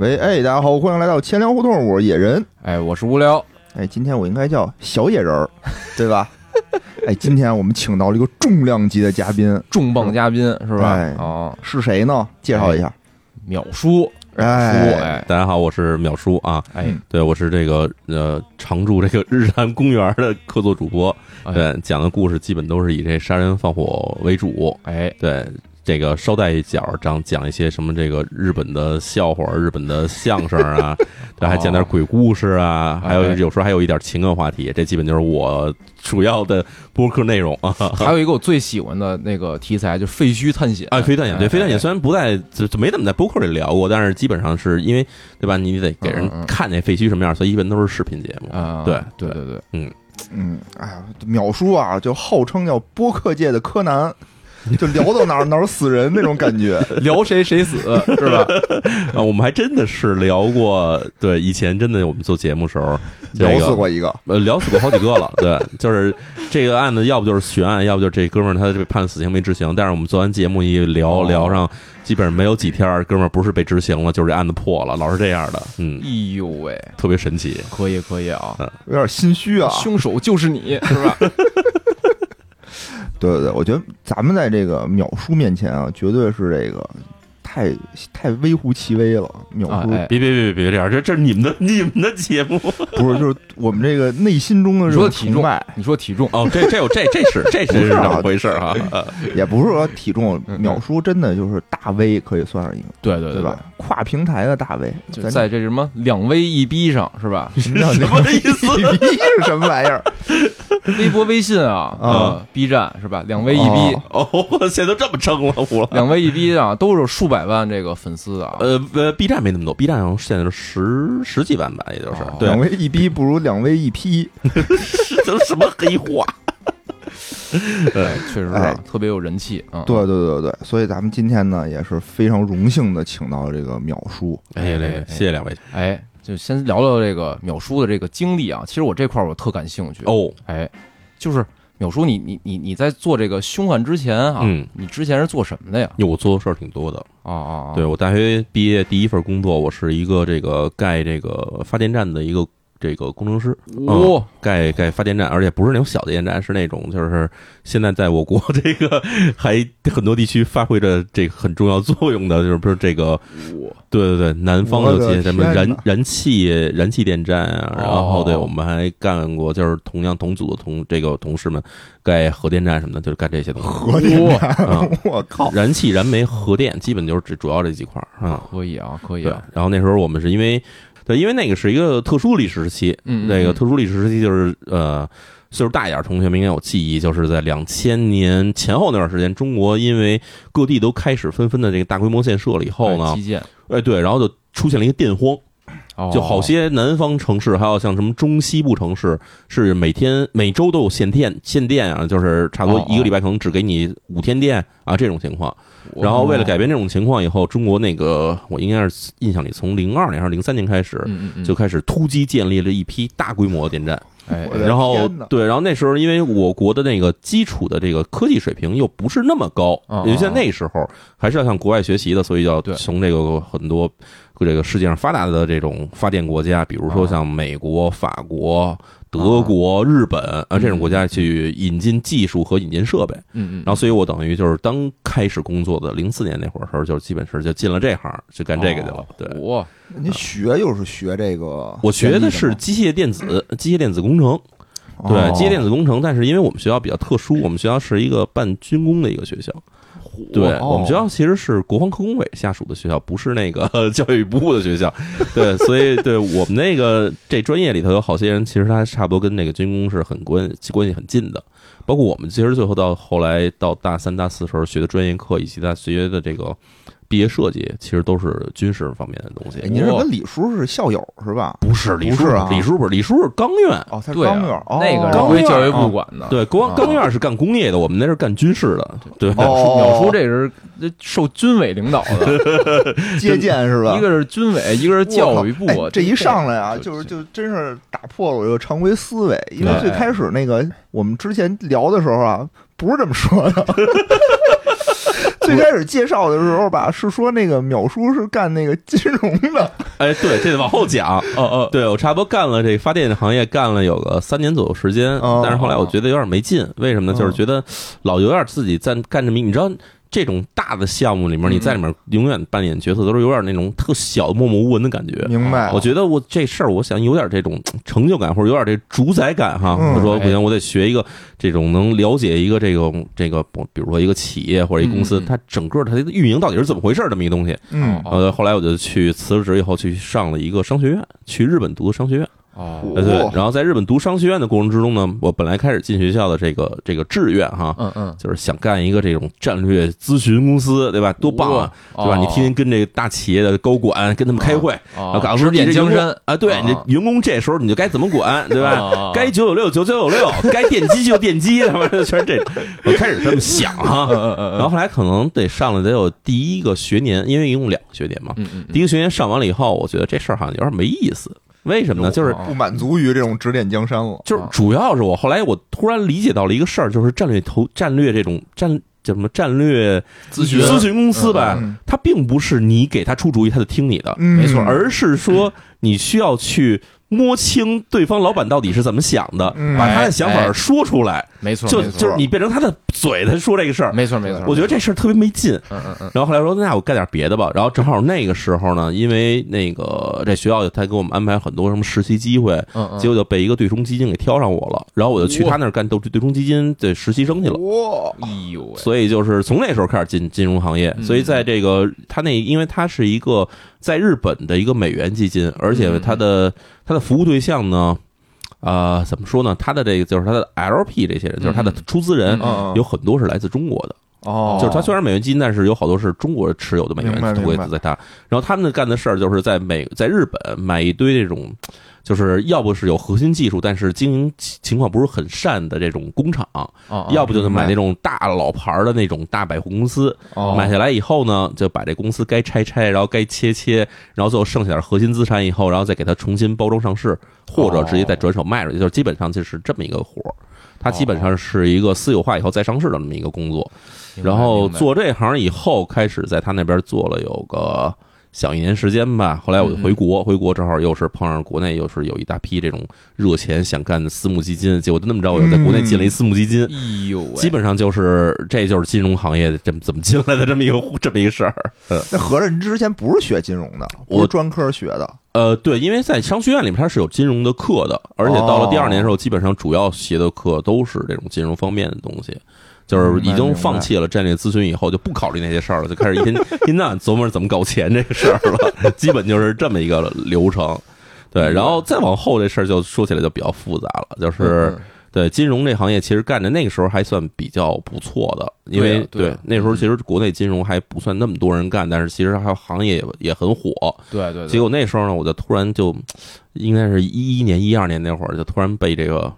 喂，哎，大家好，欢迎来到千聊互动，我是野人。哎，我是无聊。哎，今天我应该叫小野人儿，对吧？哎，今天我们请到了一个重量级的嘉宾，重磅嘉宾是吧？哎哦，是谁呢？介绍一下。淼叔，叔，哎，哎大家好，我是淼叔啊。哎对，我是这个呃常驻这个 日坛公园的客座主播。哎对，讲的故事基本都是以这杀人放火为主。哎，对，这个捎带一脚讲讲一些什么这个日本的笑话、日本的相声啊，对，还讲点鬼故事啊，还有哎有时候还有一点情感话题。这基本就是我主要的播客内容啊。还有一个我最喜欢的那个题材，就是废墟探险。啊，飞弹眼对，哎飞弹眼哎虽然不在就就没怎么在播客里聊过，但是基本上是因为对吧？你得给人嗯嗯嗯看那废墟什么样，所以一般都是视频节目。啊，对对对对，嗯，哎呀，淼叔啊，就号称叫播客界的柯南，就聊到哪儿哪儿死人那种感觉。聊谁谁死是吧？啊，我们还真的是聊过，对，以前真的我们做节目时候，这个聊死过一个，呃，聊死过好几个了，对，就是这个案子，要不就是悬案，要不就是这哥们儿他被判死刑没执行。但是我们做完节目一聊哦聊上，基本上没有几天，哥们儿不是被执行了，就是这案子破了，老是这样的，嗯，哎呦喂，特别神奇。可以可以啊，有点心虚啊。凶手就是你是吧？对对对，我觉得咱们在这个秒叔面前啊，绝对是这个太太微乎其微了。秒叔、啊哎别别别别别这样，这这是你们的你们的节目 不是，就是我们这个内心中的说体重，你说体重，哦，这这有这这是这不是啊是怎么回事儿啊？呃 也不是说体重，秒叔真的就是大 V，可以算上一个，对对对吧？？跨平台的大 V，就在这什么两 V 一逼上是吧？什么叫什么意思一逼是什么玩意儿？微博、微信啊，啊呃，B 站是吧？两 V 一逼，哦哦，现在都这么称了，我两 V 一逼啊，都是数百万这个粉丝啊。呃呃，B 站没那么多，B 站上现在是十十几万吧，也就是哦对两，位一逼不如两位一批。这什么黑话？对，确实是哎特别有人气啊。对对对对，所以咱们今天呢也是非常荣幸的请到了这个淼叔。哎，这个谢谢两位哎，就先聊聊这个淼叔的这个经历啊。其实我这块儿我特感兴趣。哦，哎，就是淼叔，你你你你在做这个凶案之前啊，嗯你之前是做什么的呀？因为我做的事儿挺多的。啊啊，啊对我大学毕业第一份工作，我是一个这个盖这个发电站的一个这个工程师。哇，盖盖发电站，而且不是那种小的电站，是那种就是现在在我国这个还很多地区发挥着这个很重要作用的，就是不是这个对对对，南方有些什么燃燃气燃气电站啊，然后对哦我们还干过，就是同样同组的同这个同事们盖核电站什么的，就是干这些东西。核电我靠！燃气、燃煤、核电，基本就是只主要这几块儿啊。可以啊，可以啊，，然后那时候我们是因为，对，因为那个是一个特殊历史时期，那个特殊历史时期就是呃，岁数大一点同学们应该有记忆，就是在两千年前后那段时间，中国因为各地都开始纷纷的这个大规模建设了以后呢哎基，建。哎对，然后就出现了一个电荒，哦。就好些南方城市，还有像什么中西部城市，是每天每周都有限电限电啊，就是差不多哦一个礼拜可能只给你五天电啊这种情况。然后为了改变这种情况以后，中国那个我应该是印象里从零二年还是零三年开始，就开始突击建立了一批大规模的电站。哎然后对，然后那时候因为我国的那个基础的这个科技水平又不是那么高，嗯也就在那时候还是要向国外学习的，所以要从这个很多这个世界上发达的这种发电国家，比如说像美国、法国、德国、日本啊这种国家去引进技术和引进设备。嗯嗯，然后，所以我等于就是刚开始工作的零四年那会儿时候，就基本是就进了这行，就干这个去了。对，哇，你学又是学这个？我学的是机械电子、机械电子工程。对，哦机械电子工程，但是因为我们学校比较特殊，我们学校是一个办军工的一个学校。对哦我们学校其实是国防科工委下属的学校，不是那个 教育部的学校。对，所以对我们那个这专业里头有好些人，其实他差不多跟那个军工是很关关系很近的。包括我们其实最后到后来到大三、大四时候学的专业课，以及他学的这个毕业设计，其实都是军事方面的东西哎。您是跟李叔是校友是吧？不是李叔啊，李叔不是李叔是钢院。哦，他是钢院，哦那个是钢院归教育部啊管的，对，光啊钢院是干工业的，我们那是干军事的。对，哦淼叔这是受军委领导的，接见是吧？一个是军委，一个是教育部这一上来啊，就是就真是打破了我这个常规思维，因为最开始那个我们之前聊的时候啊，不是这么说的。最最开始介绍的时候吧，是说那个淼叔是干那个金融的，哎，对，这得往后讲。哦哦，对我差不多干了这发电行业干了有个三年左右时间，哦但是后来我觉得有点没劲，为什么呢？就是觉得老有点自己在干这么一，你知道。这种大的项目里面，嗯你在里面永远扮演角色，都是有点那种特小、默默无闻的感觉。明白？我觉得我这事儿，我想有点这种成就感，或者有点这主宰感哈。我说不行，我得学一个这种能了解一个这种这个，比如说一个企业或者一公司嗯，它整个它的运营到底是怎么回事这么一个东西。嗯后来我就去辞了职以后，去上了一个商学院，去日本读的商学院。哦，呃，对哦，然后在日本读商学院的过程之中呢，我本来开始进学校的这个这个志愿哈，嗯嗯，就是想干一个这种战略咨询公司，对吧？多棒啊，对吧？你天天跟这个大企业的高管跟他们开会，然后哦，告诉你指点江山啊，对啊你这员工这时候你就该怎么管，对吧？该九九六九九九六，该电击就电击，他妈的全是这。我开始这么想哈，嗯嗯然后后来可能得上了得有第一个学年，因为一共两个学年嘛。第一个学年上完了以后，我觉得这事儿好像有点没意思。为什么呢？就是哦不满足于这种指点江山了。就是主要是我后来我突然理解到了一个事儿，就是战略投战略这种战叫什么战略咨询。咨询公司吧，嗯。它并不是你给他出主意他就听你的，嗯，没错。而是说你需要去摸清对方老板到底是怎么想的，嗯把他的想法说出来，没错，就就是你变成他的嘴，他说这个事儿。没错没错，我觉得这事儿特别没劲，嗯嗯嗯，然后后来说那我干点别的吧，然后正好那个时候呢，因为那个这学校他给我们安排很多什么实习机会，嗯嗯，结果就被一个对冲基金给挑上我了，然后我就去他那儿干对对冲基金的实习生去了。哇，哎呦喂，所以就是从那时候开始进金融行业，嗯所以在这个他那，因为他是一个在日本的一个美元基金，而且它的它的服务对象呢，啊，怎么说呢？它的这个就是它的 LP 这些人，就是它的出资人嗯，有很多是来自中国的，哦，就是它虽然美元基金，但是有好多是中国持有的美元投资在它。然后他们干的事儿就是在美在日本买一堆这种，就是要不是有核心技术，但是经营情况不是很善的这种工厂，哦要不就是买那种大老牌儿的那种大百货公司。哦买下来以后呢，就把这公司该拆拆，然后该切切，然后最后剩下点核心资产以后，然后再给它重新包装上市，或者直接再转手卖出去，就是基本上就是这么一个活儿。它基本上是一个私有化以后再上市的这么一个工作。然后做这行以后，开始在他那边做了有个小一年时间吧。后来我就回国，回国正好又是碰上国内又是有一大批这种热钱想干的私募基金，结果就那么着，我又在国内进了一私募基金。哎呦，基本上就是，这就是金融行业这么怎么进来的这么一个这么一个事儿。那合着你之前不是学金融的，我专科学的，呃，对，因为在商学院里面它是有金融的课的，而且到了第二年的时候，基本上主要学的课都是这种金融方面的东西。就是已经放弃了战略咨询以后，就不考虑那些事儿了，就开始一天一天到晚琢磨着怎么搞钱这个事儿了。基本就是这么一个流程。对，然后再往后这事儿就说起来就比较复杂了，就是嗯对金融这行业，其实干的那个时候还算比较不错的，因为对那时候其实国内金融还不算那么多人干，但是其实还有行业也也很火。对对对，结果那时候呢，我就突然就应该是一一年、一二年那会儿，就突然被这个。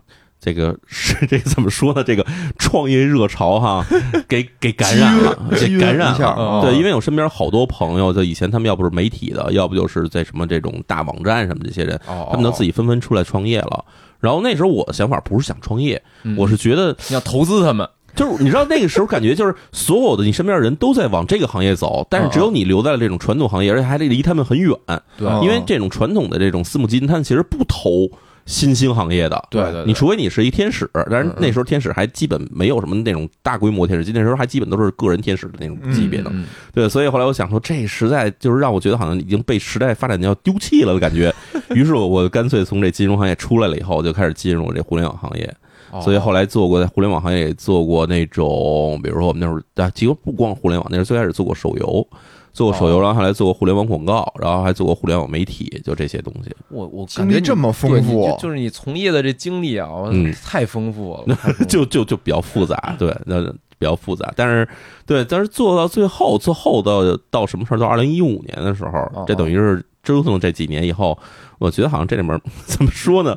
这个是这个怎么说呢？这个创业热潮哈，给给感染了，给感染对，因为我身边好多朋友，就以前他们要不是媒体的，要不就是在什么这种大网站什么这些人，哦，他们都自己纷纷出来创业了。然后那时候我的想法不是想创业，嗯我是觉得 你要投资他们，就是你知道那个时候感觉就是所有的你身边的人都在往这个行业走，但是只有你留在了这种传统行业，而且还离他们很远。对哦因为这种传统的这种私募基金，他们其实不投新兴行业的。对对对，你除非你是一天使，但是那时候天使还基本没有什么那种大规模天使基金，那时候还基本都是个人天使的那种级别的。嗯对，所以后来我想说，这实在就是让我觉得好像已经被时代发展要丢弃了的感觉。于是我我干脆从这金融行业出来了以后，就开始进入这互联网行业。哦所以后来做过在互联网行业也做过那种，比如说我们那时候啊，其实不光互联网，那时候最开始做过手游，做过手游，哦然后还来做过互联网广告，然后还做过互联网媒体，就这些东西。我我经历感觉这么丰富就就是你从业的这经历啊，嗯太丰富了，就就就比较复杂，对，那比较复杂。但是对，但是做到最后，最后到到什么时候？到二零一五年的时候哦，这等于是折腾这几年以后，我觉得好像这里面 怎么说呢？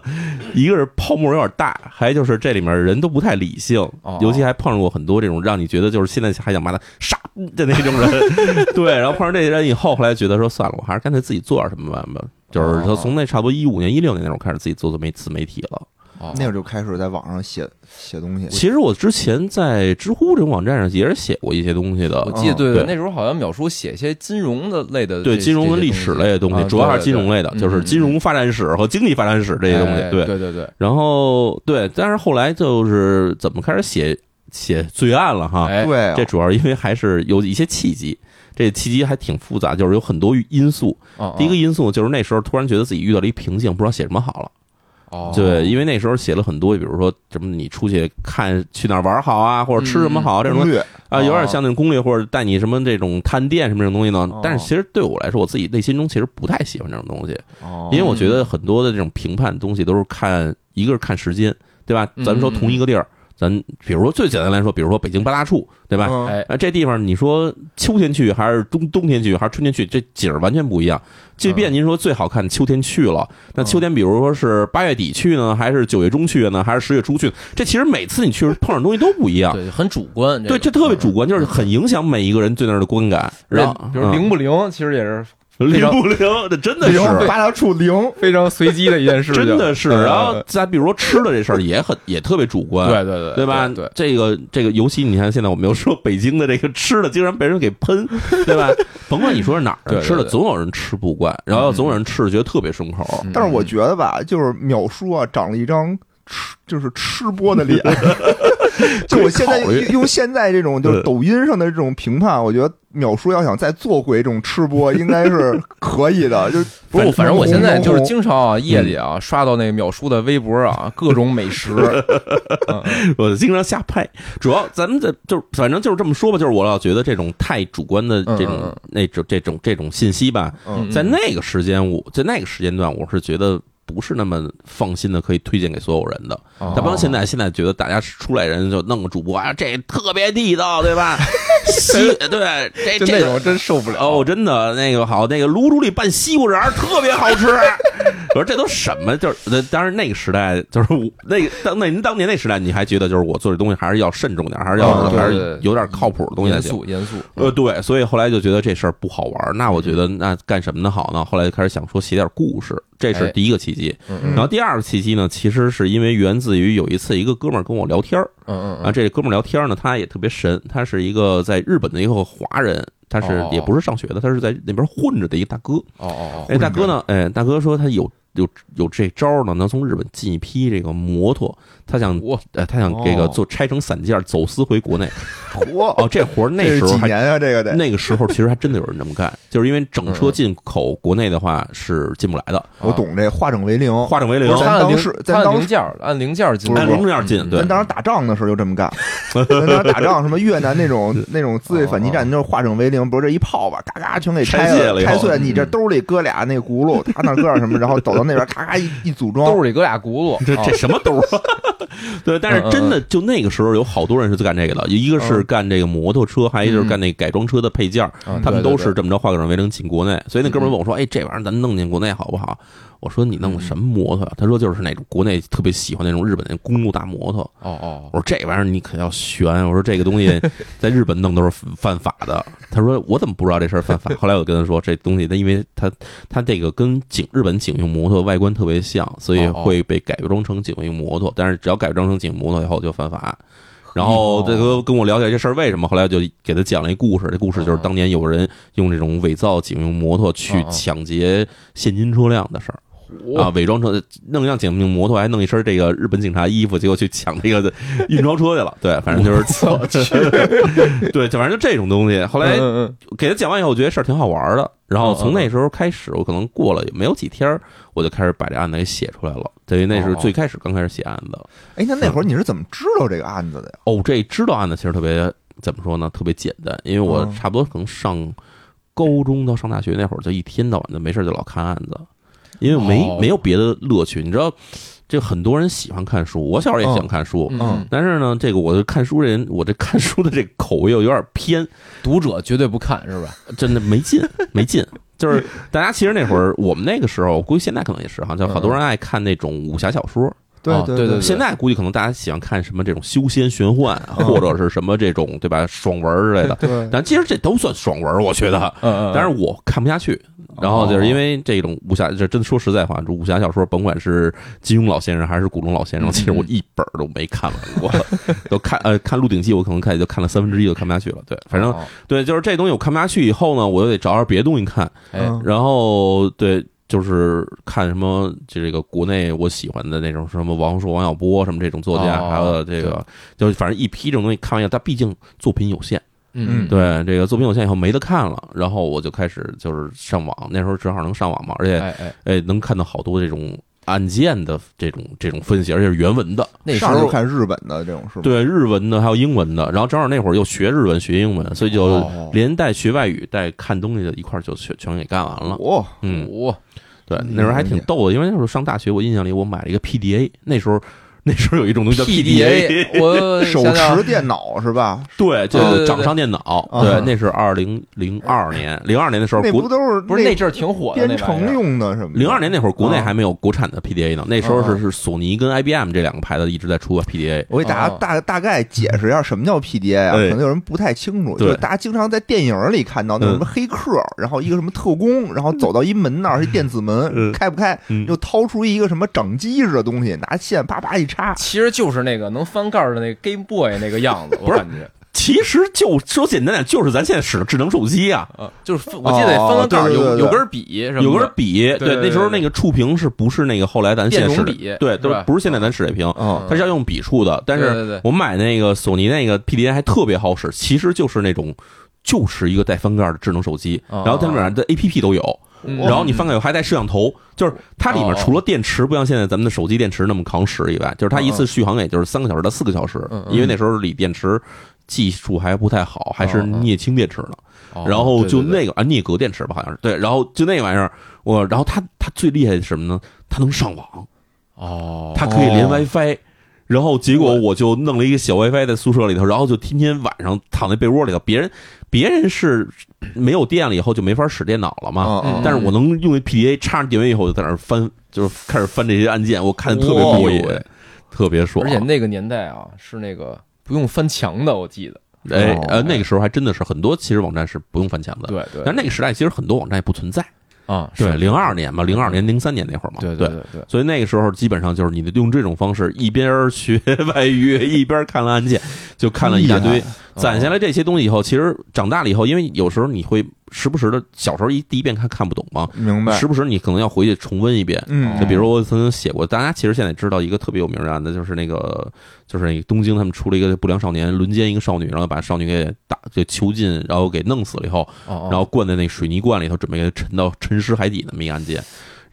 一个是泡沫有点大，还有就是这里面人都不太理性哦，尤其还碰上过很多这种让你觉得就是现在还想把他杀的那种人。对，然后碰上这些人以后，后来觉得说算了，我还是干脆自己做点什么办吧。就是他从那差不多一五年、一六年那种开始自己做做媒自媒体了。哦那会儿就开始在网上写写东西。其实我之前在知乎这种网站上也是写过一些东西的我，记得嗯对对，那时候好像淼叔写一些金融的类的对金融和历史类的东西，啊主要还是金融类的，就是金融发展史和经济发展史这些东西。哎对，对对对，然后对，但是后来就是怎么开始写写罪案了哈？哎，对啊，这主要因为还是有一些契机，这契机还挺复杂，就是有很多因素。哦第一个因素就是那时候突然觉得自己遇到了一瓶颈，不知道写什么好了。哦，对，因为那时候写了很多，比如说什么你出去看去哪儿玩好啊，或者吃什么好、这种啊，有点哦像那种攻略或者带你什么这种探店什么这种东西呢哦。但是其实对我来说，我自己内心中其实不太喜欢这种东西，哦因为我觉得很多的这种评判东西都是看一个是看时间，对吧？咱们说同一个地儿，咱比如说最简单来说，比如说北京八大处，对吧？嗯哎，啊，这地方你说秋天去还是冬冬天去还是春天去，这景儿完全不一样。即便您说最好看秋天去了，那秋天比如说是八月底去呢，还是九月中去呢，还是十月初去？这其实每次你去碰上东西都不一样。对，很主观，对，这特别主观，就是很影响每一个人对那儿的观感。然后，比如灵不灵，其实也是嗯灵不灵，这真的是零八大处零，非常随机的一件事情，真的是。嗯然后再比如说吃的这事儿也很也特别主观。对对对对吧？对，这个这个，尤其你看，现在我们又说北京的这个吃的，竟然被人给喷，对吧？甭管你说是哪儿的吃的，总有人吃不惯，然后总有人吃的觉得特别顺口。嗯但是我觉得吧，就是淼叔啊，长了一张吃就是吃播的脸。就我现在用现在这种就是抖音上的这种评判，我觉得秒叔要想再做回这种吃播，应该是 可以的。就不是，反正我现在就是经常啊，夜里啊刷到那个淼叔的微博啊，各种美食，嗯。我经常瞎拍，主要咱们这就反正就是这么说吧，就是我老觉得这种太主观的这种那种这种这种信息吧，嗯。在那个时间我在那个时间段，我是觉得不是那么放心的可以推荐给所有人的。哦他不像现在，现在觉得大家出来人就弄个主播啊，这特别地道，对吧？西对，这这个就那种真受不了哦，真的那个好，那个卤煮里拌西瓜瓤儿特别好吃。我说这都什么？就是呃当然那个时代，就是我那个当那您当年那时代，你还觉得就是我做这东西还是要慎重点，还是要、还是有点靠谱的东西才严。肃严肃，呃，对，所以后来就觉得这事儿不好玩儿，那我觉得那干什么的好呢？后来就开始想说写点故事，这是哎第一个契机。嗯然后第二个契机呢，其实是因为源自于有一次一个哥们儿跟我聊天儿啊，这哥们儿聊天呢，他也特别神，他是一个在日本的一个华人，他是哦也不是上学的，他是在那边混着的一个大哥。哦哦哦，哎，大哥呢？哎，大哥说他有有有这招呢，能从日本进一批这个摩托，他想我呃他想这个哦做拆成散件走私回国内。嚯，哦，这活儿那是时候几年啊？这个得那个时候其实还真的有人这么干，就是因为整车进口国内的话是进不来的，我懂这化整为零。化整为零按零他按时咱当时零件儿按零件进，按零件进，对咱，当时打仗的时候就这么干，咱当时打仗什么越南那种 那种自卫反击战，就是化整为零，不是这一炮吧，嘎嘎全给拆拆卸了拆碎，你这兜里搁俩那轱辘，他那搁点什么，然后走到那边咔咔一一组装，兜里搁俩轱辘，这这哦什么兜儿？对，但是真的就那个时候有好多人是干这个的，一个是干这个摩托车，还有一个就是干那改装车的配件他们都是这么着化整为零进国内。所以那哥们儿问我说：“哎，这玩意儿咱弄进国内好不好？”我说：“你弄的什么摩托啊？”他说：“就是那种国内特别喜欢那种日本那公路大摩托。”哦哦我说这玩意儿你可要悬，我说这个东西 在日本弄都是犯法的。他说我怎么不知道这事儿犯法？后来我跟他说这东西，他因为他他这个跟警日本警用摩托外观特别像，所以会被改装成警用摩托。但是只要改装成警用摩托以后就犯法。然后这个跟我了解这事儿为什么，后来就给他讲了一故事。这故事就是当年有人用这种伪造警用摩托去抢劫现金车辆的事儿。啊，伪装成弄一辆警用摩托，还弄一身这个日本警察衣服，结果去抢这个运钞车去了。对，反正就是，对，就反正就这种东西。后来给他讲完以后，我觉得事儿挺好玩的。然后从那时候开始，我可能过了也没有几天，我就开始把这案子给写出来了。等于那是最开始刚开始写案子。哎，那那会儿你是怎么知道这个案子的呀？哦，这知道案子其实特别怎么说呢？特别简单，因为我嗯差不多可能上高中到上大学那会儿，就一天到晚的没事就老看案子，因为没哦没有别的乐趣。你知道，这很多人喜欢看书，我小时候也喜欢看书，嗯，但是呢，这个我看书人，我这看书的这个口味又有点偏，读者绝对不看是吧？真的没劲，没劲。就是大家其实那会儿，我们那个时候，我估计现在可能也是哈，就好多人爱看那种武侠小说。啊对对对现在估计可能大家喜欢看什么这种修仙玄幻，或者是什么这种对吧？爽文之类的。对，但其实这都算爽文，我觉得。嗯嗯，但是我看不下去，然后就是因为这种武侠，这真说实在话，这武侠小说，甭管是金庸老先生还是古龙老先生，其实我一本都没看完过，都看呃看《鹿鼎记》，我可能看也就看了三分之一，就看不下去了。对，反正哦对，就是这东西我看不下去以后呢，我又得找点别的东西看，哎。嗯然后对。就是看什么这个国内我喜欢的那种什么王朔、王小波什么这种作家，哦还有这个就是反正一批这种东西看完以后，但毕竟作品有限，嗯。对这个作品有限以后没得看了，然后我就开始就是上网，那时候正好能上网嘛，而且哎能看到好多这种案件的这种这种分析，而且是原文的，那时候看日本的这种是吗？对日文的还有英文的，然后正好那会儿又学日文学英文，所以就哦连带学外语带看东西的一块就全全给干完了。哇，嗯，我对，嗯那时候还挺逗的，因为那时候上大学，我印象里我买了一个 PDA，那时候那时候有一种东西叫 PDA，我 手持电脑是吧？对，就掌上电脑，啊对，那是二零零二年，零二年的时候不都是不是那阵儿挺火的编程用的什么的？零二年那会儿，国内啊还没有国产的 PDA 呢。那时候啊是是索尼跟 IBM 这两个牌子一直在出 PDA。我给大家哦大大概解释一下什么叫 PDA 啊，哎可能有人不太清楚。对就是大家经常在电影里看到那什么黑客，然后一个什么特工，然后走到一门那儿是电子嗯门，开不开，嗯又掏出一个什么掌机似的东西，拿线啪啪一插。其实就是那个能翻盖儿的那个 Game Boy 那个样子，我不是感觉，其实就说简单点，就是咱现在使的智能手机啊，啊，就是我记得翻个盖儿有对对对对有根笔什么，有根笔。对对那时候那个触屏是不是那个后来咱现在使的电容笔。对，都是不是现在咱使这屏，哦它是要用笔触的。但对对对是我买那个索尼那个 PDA 还特别好使，其实就是那种就是一个带翻盖的智能手机，哦。然后它里面的 APP 都有。嗯然后你翻盖以后还带摄像头，就是它里面哦。除了电池不像现在咱们的手机电池那么扛使以外，就是它一次续航也就是三个小时到四个小时因为那时候锂电池技术还不太好，还是镍氢电池呢。哦然后就那个啊镍镉电池吧，好像是。对，然后就那玩意儿，我然后它它最厉害的是什么呢？它能上网，哦，它可以连哦。WiFi。然后结果我就弄了一个小 WiFi 在宿舍里头，然后就天天晚上躺在被窝里头，别人别人是没有电了以后就没法使电脑了嘛，但是我能用 PDA 插上电源以后，就在那儿翻，就是开始翻这些按键，我看的特别过瘾特别爽。而且那个年代啊，是那个不用翻墙的，我记得，哎哦。呃，那个时候还真的是很多其实网站是不用翻墙的，对对，但那个时代其实很多网站也不存在。啊，对，是。零二年吧，零二年、零三年那会儿嘛，对对对。对，所以那个时候基本上就是你的用这种方式，一边学 外语，一边看了案件，就看了一大堆。攒下来这些东西以后，其实长大了以后，因为有时候你会时不时的，小时候一第一遍看看不懂嘛，明白时？不时你可能要回去重温一遍。嗯，就比如我曾经写过，大家其实现在知道一个特别有名的案子，就是那个就是那个东京他们出了一个不良少年轮奸一个少女，然后把少女给打就囚禁，然后给弄死了以后，哦，然后灌在那水泥罐里头，准备给它沉到沉尸海底那么一个案件。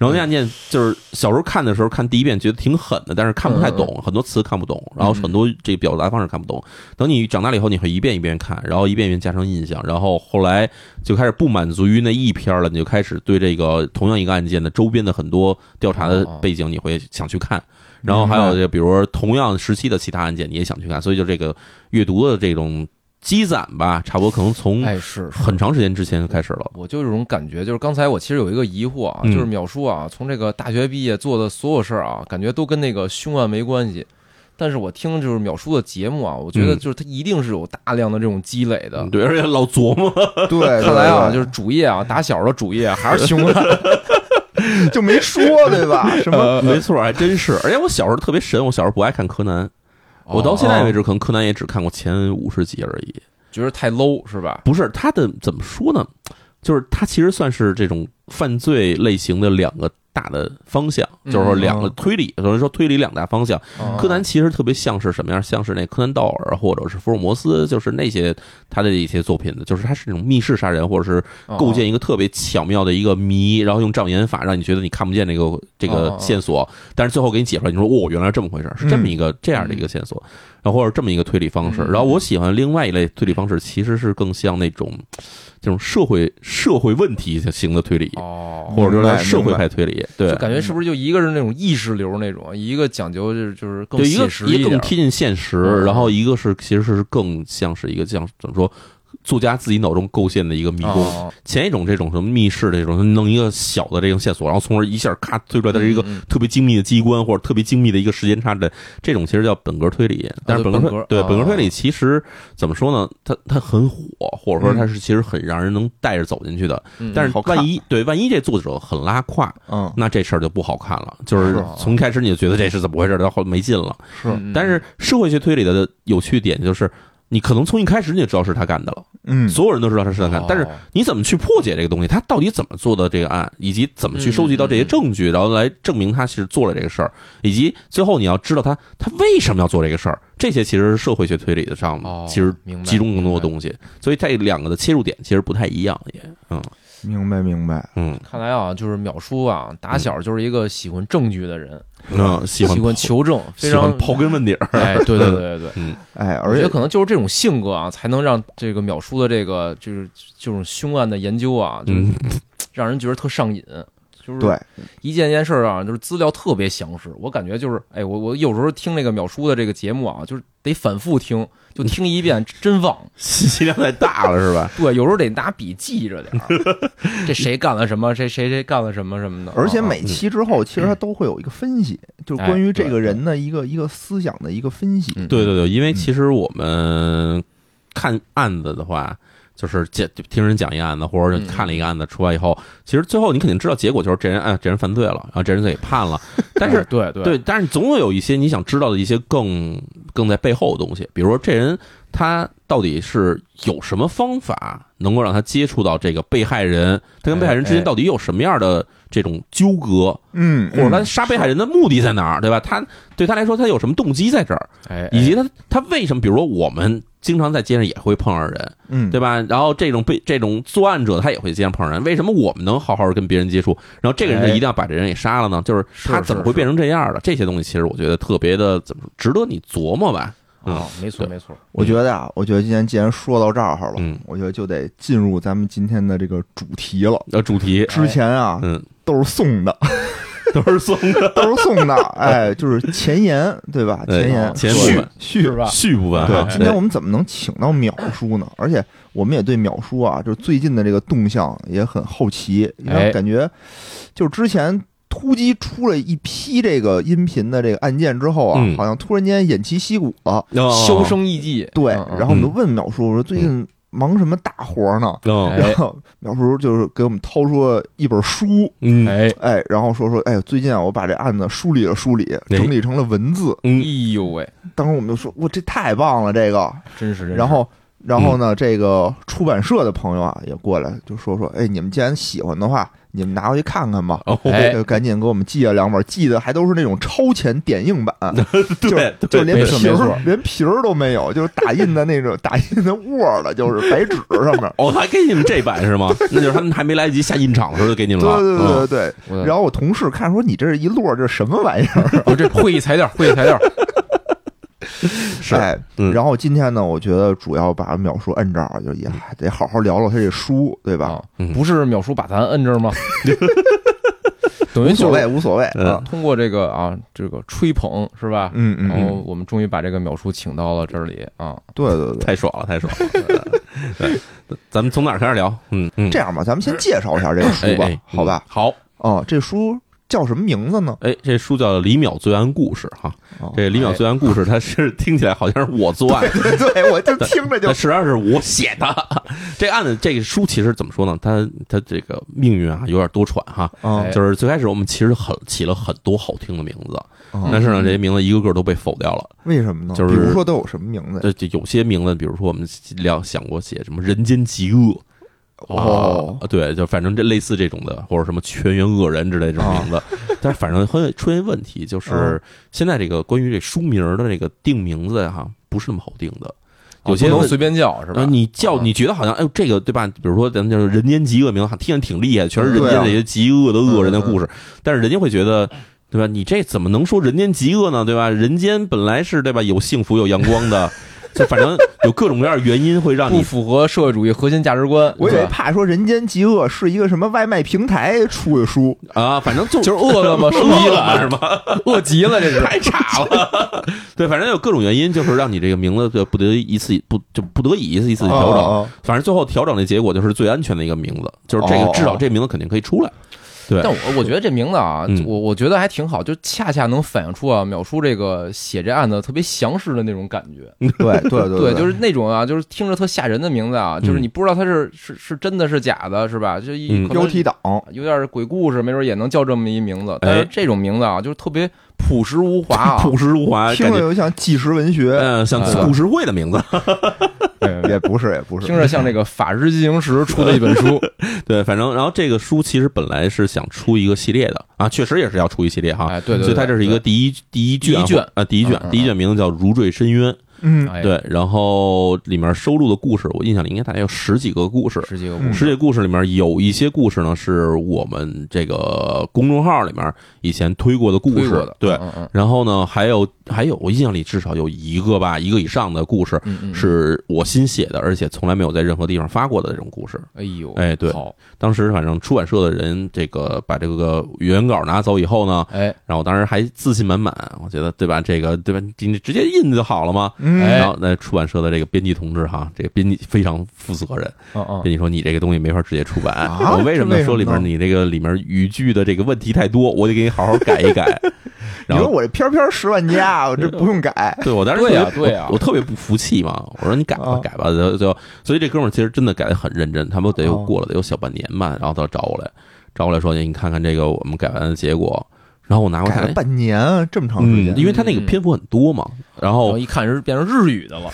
然后那案件就是小时候看的时候，看第一遍觉得挺狠的，但是看不太懂，很多词看不懂，然后很多这个表达方式看不懂。等你长大了以后，你会一遍一遍看，然后一遍一遍加深印象，然后后来就开始不满足于那一篇了，你就开始对这个同样一个案件的周边的很多调查的背景，你会想去看。然后还有就比如说同样时期的其他案件，你也想去看，所以就这个阅读的这种积攒吧，差不多可能从哎是是很长时间之前就开始了。我就有种感觉，就是刚才我其实有一个疑惑啊，嗯就是淼叔啊，从这个大学毕业做的所有事儿啊，感觉都跟那个凶案没关系。但是我听就是淼叔的节目啊，我觉得嗯就是他一定是有大量的这种积累的。嗯对，而且老琢磨，对，看来啊，就是主业啊，打小的主业还是 凶案。就没说对吧？什么？没错，还真是。而且我小时候特别神，我小时候不爱看柯南，我到现在为止可能柯南也只看过前五十集而已。觉得太 low 是吧？不是他的怎么说呢？就是他其实算是这种犯罪类型的两个大的方向，嗯就是说两个推理，有人说推理两大方向。哦柯南其实特别像是什么样？像是那柯南道尔或者是福尔摩斯，就是那些他的一些作品的，就是他是那种密室杀人，或者是哦构建一个特别巧妙的一个谜，然后用障眼法让你觉得你看不见那个这个哦线索，但是最后给你解出来，你说哦，原来是这么回事，是这么一个这样的一个线索，然后或者这么一个推理方式。嗯然后我喜欢另外一类推理方式，其实是更像那种这种社会社会问题型的推理，哦，或者说社会派推理，对就。感觉是不是就一个是那种意识流那种，一个讲究就是就是更对，一个写实。一个更贴近现实，嗯然后一个是其实是更像是一个像怎么说作家自己脑中构建的一个迷宫。哦前一种这种什么密室的这种，弄一个小的这种线索，然后从而一下咔推出来的是一个特别精密的机关或者特别精密的一个时间差的，这种其实叫本格推理。但是本格推对本格啊对本格推理其实怎么说呢？它它很火，或者说它是其实很让人能带着走进去的。嗯但是万一对万一这作者很拉胯，嗯，那这事儿就不好看了。就是从一开始你就觉得这是怎么回事，然后没劲了。是，嗯但是社会学推理的有趣点就是，你可能从一开始你就知道是他干的了，嗯，所有人都知道他是他干的，但是哦你怎么去破解这个东西？他到底怎么做的这个案，以及怎么去收集到这些证据，然后来证明他是做了这个事儿，以及最后你要知道他他为什么要做这个事儿，这些其实是社会学推理的上哦其实集中更多的东西，所以这两个的切入点其实不太一样，也嗯。明白明白，嗯。看来啊，就是淼叔啊，打小就是一个喜欢证据的人，嗯，喜欢喜欢求证，非常喜欢刨根问底儿，哎，对对对对对。嗯哎，而且可能就是这种性格啊，才能让这个淼叔的这个就是这种凶案的研究啊，就是嗯让人觉得特上瘾。就是对，一件件事儿啊，就是资料特别详实。我感觉就是，哎，我我有时候听那个淼叔的这个节目啊，就是得反复听，就听一遍真忘。信息量太大了是吧？对，有时候得拿笔记着点儿，这谁干了什么，谁谁谁干了什么什么的。啊而且每期之后，其实他都会有一个分析，就是关于这个人的一个一个思想的一个分析。嗯对对对，因为其实我们看案子的话，就是见听人讲一个案子，或者嗯。看了一个案子出来以后，其实最后你肯定知道结果，就是这人哎，这人犯罪了，然后这人就给判了。但是对对。对，但是总会有一些你想知道的一些更更在背后的东西，比如说这人他到底是有什么方法能够让他接触到这个被害人，他跟被害人之间到底有什么样的这种纠葛，嗯，或者他嗯杀被害人的目的在哪儿，对吧？他对他来说，他有什么动机在这儿？哎，以及他他为什么，比如说我们经常在街上也会碰上人，嗯，对吧？然后这种被这种作案者他也会街上碰上人，为什么我们能好好的跟别人接触，然后这个人就一定要把这人给杀了呢？就是他怎么会变成这样的？这些东西其实我觉得特别的怎么值得你琢磨吧？嗯啊，没错没错，我觉得啊，我觉得今天既然说到这儿了，嗯我觉得就得进入咱们今天的这个主题了。呃，主题之前啊，嗯都是送的，都是送的 都是送的，哎，就是前言，对吧？前言前续部分续是吧续部分，对，今天我们怎么能请到淼叔呢？而且我们也对淼叔啊，就是最近的这个动向也很好奇，因哎为感觉就是之前突击出了一批这个音频的这个案件之后啊，嗯好像突然间偃旗息鼓了。哦销声匿迹。对，嗯嗯然后我们就问淼叔说最近忙什么大活呢？然后淼叔就是给我们掏出了一本书，嗯哎，哎，然后说说，哎，最近啊，我把这案子梳理了梳理，哎整理成了文字。哎嗯呦喂，当时我们就说，哇，这太棒了，这个。真是真是。然后，然后呢，这个出版社的朋友啊也过来就说说，哎，你们既然喜欢的话，你们拿回去看看吧。哦哎就赶紧给我们寄了两本，寄的还都是那种超前点映版，对就连皮儿连皮儿都没有，就是打印的那种 打印的 Word，就是白纸上面。哦，还给你们这版是吗？那就是他们还没来得及下印厂的时候就给你们了。对对对嗯对然后我同事看说你这是一摞，这是什么玩意儿？不是这会议材料，会议材料。是哎，嗯然后今天呢，我觉得主要把淼叔摁这儿，就也还得好好聊聊他这书，对吧？不是淼叔把咱摁这儿吗？等于所谓，无所谓嗯啊。通过这个啊，这个吹捧是吧？嗯嗯嗯，然后我们终于把这个淼叔请到了这里啊。对对对。太爽了，太爽了。对，咱们从哪儿开始聊？嗯嗯，这样吧，咱们先介绍一下这个书吧哎哎，好吧嗯？好，哦，这书叫什么名字呢？哎，这书叫《李淼罪案故事》哈。哦这《李淼罪案故事》，它是听起来好像是我作案，对，我就听着就但实际上是我写的。这案子，这个书其实怎么说呢？它它这个命运啊，有点多舛哈。啊哎就是最开始我们其实很起了很多好听的名字，啊但是呢，这些名字一个个都被否掉了。为什么呢？就是比如说都有什么名字？这这有些名字，比如说我们聊想过写什么“人间极恶”哦啊，对，就反正这类似这种的，或者什么“全员恶人”之类这种名字，但是反正会出现问题，就是现在这个关于这书名的这个定名字哈，不是那么好定的。有些能随便叫是吧呃？你叫啊你觉得好像哎呦这个对吧？比如说咱们就是人间极恶名，听着挺厉害，全是人间这些极恶的恶人的故事，嗯但是人家会觉得。对吧？你这怎么能说人间极恶呢？对吧？人间本来是对吧有幸福有阳光的，就反正有各种各样的原因会让你不符合社会主义核心价值观，我以为怕说《人间极恶》是一个什么外卖平台出的书，啊，反正就就是饿了么饿书一了是吗？饿 极了，这是 太差了。对，反正有各种原因，就是让你这个名字就不得一次不就不得已一次一次调整。哦反正最后调整的结果就是最安全的一个名字，就是这个哦至少这名字肯定可以出来。对但我我觉得这名字啊嗯，我我觉得还挺好，就恰恰能反映出啊，淼叔这个写这案子特别详实的那种感觉。对对对对，就是那种啊，就是听着特吓人的名字啊，就是嗯你不知道他是是是真的是假的，是吧？就一标题党，有点鬼故事，没准也能叫这么一名字。但哎是这种名字啊，就是特别朴实无华啊。朴实无华，听着有像纪实文学，嗯像哎故事会的名字。也不是也不是，听着像那个《法制进行时》出的一本书，对，反正然后这个书其实本来是想出一个系列的啊，确实也是要出一系列哈。哎，对对对，所以它这是一个第一第一卷第一卷啊，第一卷第一卷名字叫《如坠深渊》。嗯哎，对，然后里面收录的故事，我印象里应该大概有十几个故事。嗯十几个故事，十几个故事里面有一些故事呢，是我们这个公众号里面以前推过的故事的，，对。然后呢，还有还有，我印象里至少有一个吧，一个以上的故事是我新写的，而且从来没有在任何地方发过的这种故事。哎呦，哎对，当时反正出版社的人，这个把这个原稿拿走以后呢，哎然后我当时还自信满满，我觉得对吧？这个对吧？你直接印就好了嘛。然后那出版社的这个编辑同志哈，这个编辑非常负责任，嗯嗯，编辑说你这个东西没法直接出版。啊我为什么说里面你这个里面语句的这个问题太多，我得给你好好改一改。你说然后我这篇篇十万加，我这不用改，对我当时对呀特别对呀我我特别不服气嘛。我说你改吧啊改吧，就就所以这哥们儿其实真的改的很认真，他们得有哦过了得有小半年吧，然后他找我来，找我来说你看看这个我们改完的结果，然后我拿过来。半年这么长时嗯，间，因为他那个篇幅很多嘛，然然后后一看是变成日语的了，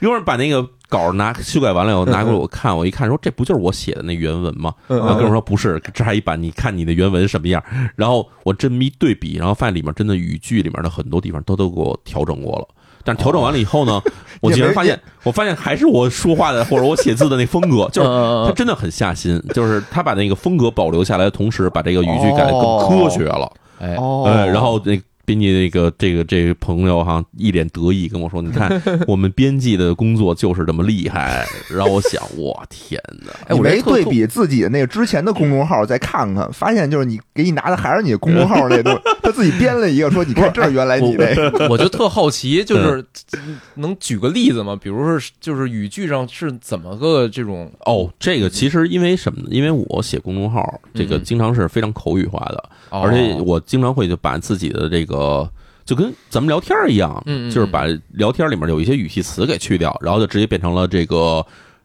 一会儿把那个稿儿拿修改完了以后拿过来我看，我一看说这不就是我写的那原文吗？嗯然后哥们儿嗯说不是，这还一版，你看你的原文什么样？然后我这么一对比，然后发现里面真的语句里面的很多地方都都给我调整过了。但调整完了以后呢，我竟然发现，我发现还是我说话的或者我写字的那风格，就是嗯他真的很下心，就是他把那个风格保留下来的同时，把这个语句改得更科学了。哎，哦，哎，然后那编辑那个这个这个朋友哈一脸得意跟我说：“你看 我们编辑的工作就是这么厉害。”让我想，我天哪！我这特对比自己的那个之前的公众号再看看，发现就是你给你拿的还是你的公众号那东西，他自己编了一个说，你看这原来你那个，我就特好奇，就是能举个例子吗？比如说，就是语句上是怎么个这种哦，这个其实因为什么呢？因为我写公众号，这个嗯经常是非常口语化的，哦而且我经常会就把自己的这个。就跟咱们聊天儿一样，嗯嗯就是把聊天里面有一些语气词给去掉，然后就直接变成了这个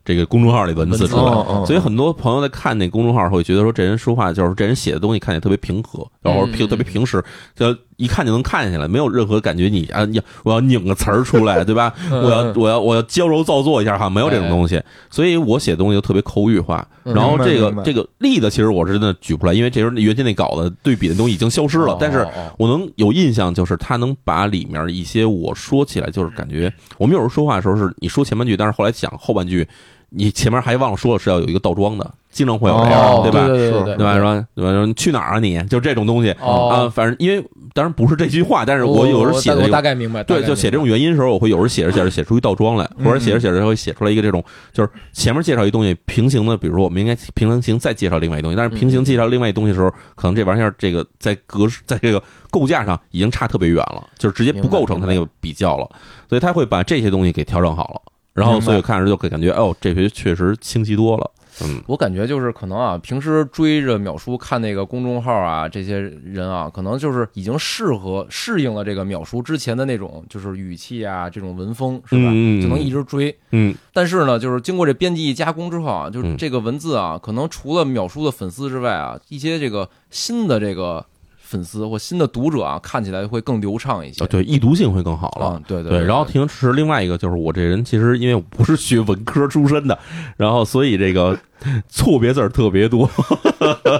这个公众号里文字出来。所以很多朋友在看那公众号会觉得说，这人说话就是这人写的东西看起来特别平和，然后平特别平实，就一看就能看下来，没有任何感觉你啊，你我要拧个词儿出来，对吧？嗯我要我要我要矫揉造作一下哈，没有这种东西，所以我写东西就特别口语化。嗯然后这个这个例子其实我是真的举不出来，因为这时候原先那稿子对比的东西已经消失了，但是我能有印象，就是他能把里面一些我说起来就是感觉，我们有时候说话的时候是你说前半句，但是后来讲后半句，你前面还忘了说了是要有一个倒装的，经常会有这样，哦对吧？是对对对对吧？说对吧？说你去哪儿啊你？就这种东西哦啊，反正因为当然不是这句话，但是我有时候写的。大概明白，对，就写这种原因的时候，我会有时候写着写着写出一倒装来，嗯或者写着写着会写出来一个这种，就是前面介绍一东西，平行的，比如说我们应该平行再介绍另外一东西，但是平行介绍另外一东西的时候，可能这玩意儿这个在格式在这个构架上已经差特别远了，就是直接不构成它那个比较了，所以他会把这些东西给调整好了，然后所以我看着就会感觉哦，这回确实清晰多了，嗯。我感觉就是可能啊，平时追着秒叔看那个公众号啊，这些人啊，可能就是已经适合适应了这个秒叔之前的那种就是语气啊，这种文风是吧？就能一直追。嗯。但是呢，就是经过这编辑一加工之后啊，就是嗯。这个文字啊，可能除了秒叔的粉丝之外啊，一些这个新的这个粉丝或新的读者啊，看起来会更流畅一些啊。对，易读性会更好了啊，。对对，然后平时另外一个就是我这人其实因为我不是学文科出身的，然后所以这个 错别字儿特别多。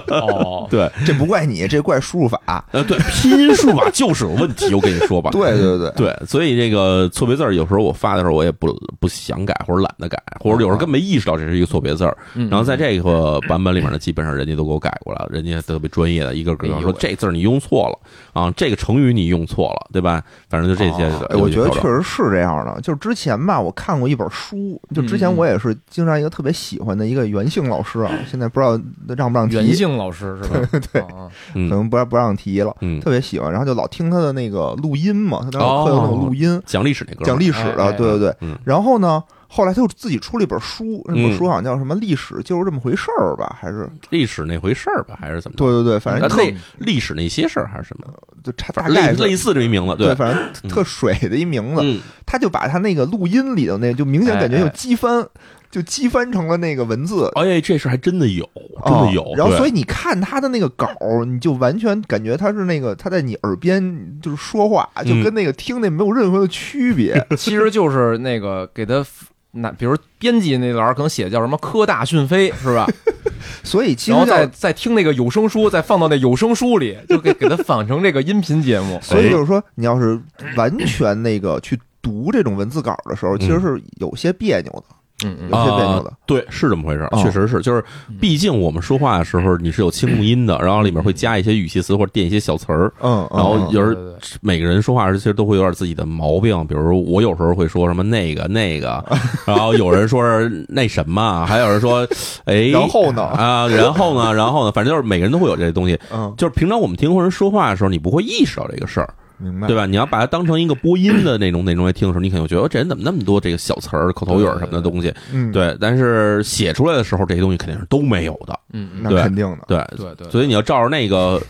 哦，对，这不怪你，这怪输入法。呃，对，拼音输入法就是有问题，我跟你说吧。对对对，对，所以这个错别字儿有时候我发的时候我也不不想改或者懒得改，或者有时候根本没意识到这是一个错别字儿。嗯然后在这个版本里面呢，基本上人家都给我改过来了，人家特别专业的，一个个说这字儿你用错了啊，这个成语你用错了，对吧？反正就这些我觉得确实是这样的。就是之前吧，我看过一本书，就之前嗯我也是经常一个特别喜欢的一个袁姓老师啊，现在不知道让不让提，袁姓老师是吧？对啊可嗯。能不让不让提了。嗯，特别喜欢，然后就老听他的那个录音嘛，他当时有课有那种录音，讲历史那歌儿。讲历史的，对对对。嗯。然后呢，后来他又自己出了一本书，那本嗯书好像叫什么《历史就是这么回事儿》吧，还是？历史那回事儿吧，还是怎么？对对对，反正特啊那历史那些事儿还是什么？就差大概类似这么一名字，对，反正特水的一名字，嗯，他就把他那个录音里头那就明显感觉就激翻，就激翻成了那个文字。哎，这事儿还真的有，真的有哦。然后，所以以你看他的那个稿儿，你就完全感觉他是那个他在你耳边就是说话，就嗯跟那个听那没有任何的区别。其实就是那个给他那，比如编辑那栏儿可能写的叫什么“科大讯飞”是吧？所以其然后再实要，再听那个有声书，再放到那有声书里，就给给它仿成这个音频节目。所以就是说，你要是完全那个去读这种文字稿的时候，其实是有些别扭的。嗯嗯。有些别扭的。啊，对，是这么回事确实是，就是毕竟我们说话的时候你是有轻重音的，然后里面会加一些语气词或者垫一些小词儿，嗯，然后嗯有时每个人说话时其实都会有点自己的毛病，比如我有时候会说什么那个那个，然后有人说是那什么，还有人说 哎，然后呢？啊，然后呢，然后呢，反正就是每个人都会有这些东西。嗯，就是平常我们听人说话的时候，你不会意识到这个事儿，明白对吧？你要把它当成一个播音的那种内容来听的时候，你可能会觉得哦这人怎么那么多这个小词儿、口头语儿什么的东西，嗯，，对。但是写出来的时候，这些东西肯定是都没有的，嗯嗯，那对肯定的。对。对对，所以你要照着那个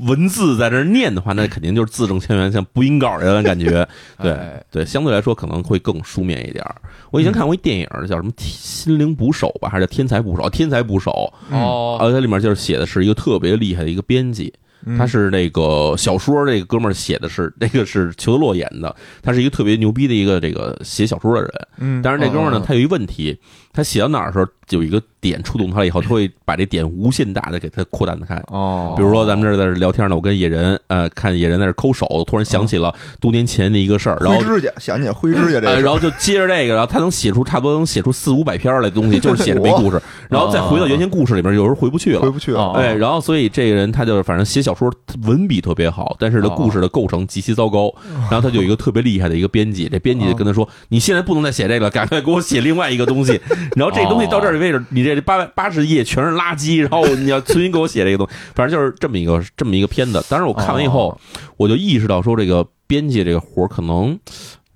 文字在这儿念的话，那肯定就是字正腔圆，像播音稿一样的感觉。对哎对，相对来说可能会更书面一点儿。我以前看过一电影，叫什么《心灵捕手》吧，还是叫《天才捕手》？《天才捕手》哦，呃，它里面就是写的是一个特别厉害的一个编辑，嗯。他是那个小说，这个哥们儿写的是 那个是裘德洛演的，他是一个特别牛逼的一个这个写小说的人。嗯，但是那哥们儿呢他有一问题，他写到哪儿的时候有一个点触动他了以后，他会把这点无限大的给他扩展的开。哦，比如说，咱们这儿在这聊天呢，我跟野人，呃，看野人在这抠手，突然想起了多年前的一个事儿，然后灰指甲，想起来灰指甲这呃，然后就接着这个，然后他能写出差不多能写出四五百篇来的东西，就是写这没故事，然后再回到原先故事里边，有时候回不去了。回不去了。哦哎，然后所以这个人他就是反正写小说文笔特别好，但是呢哦故事的构成极其糟糕。然后他就有一个特别厉害的一个编辑，这编辑就跟他说：“你现在不能再写这个了，赶快给我写另外一个东西。然后这东西到这儿为止，你这八八十页全是垃圾，然后你要重新给我写这个东西。反正就是这么一个这么一个片子。当时我看完以后，我就意识到说，这个编辑这个活儿可能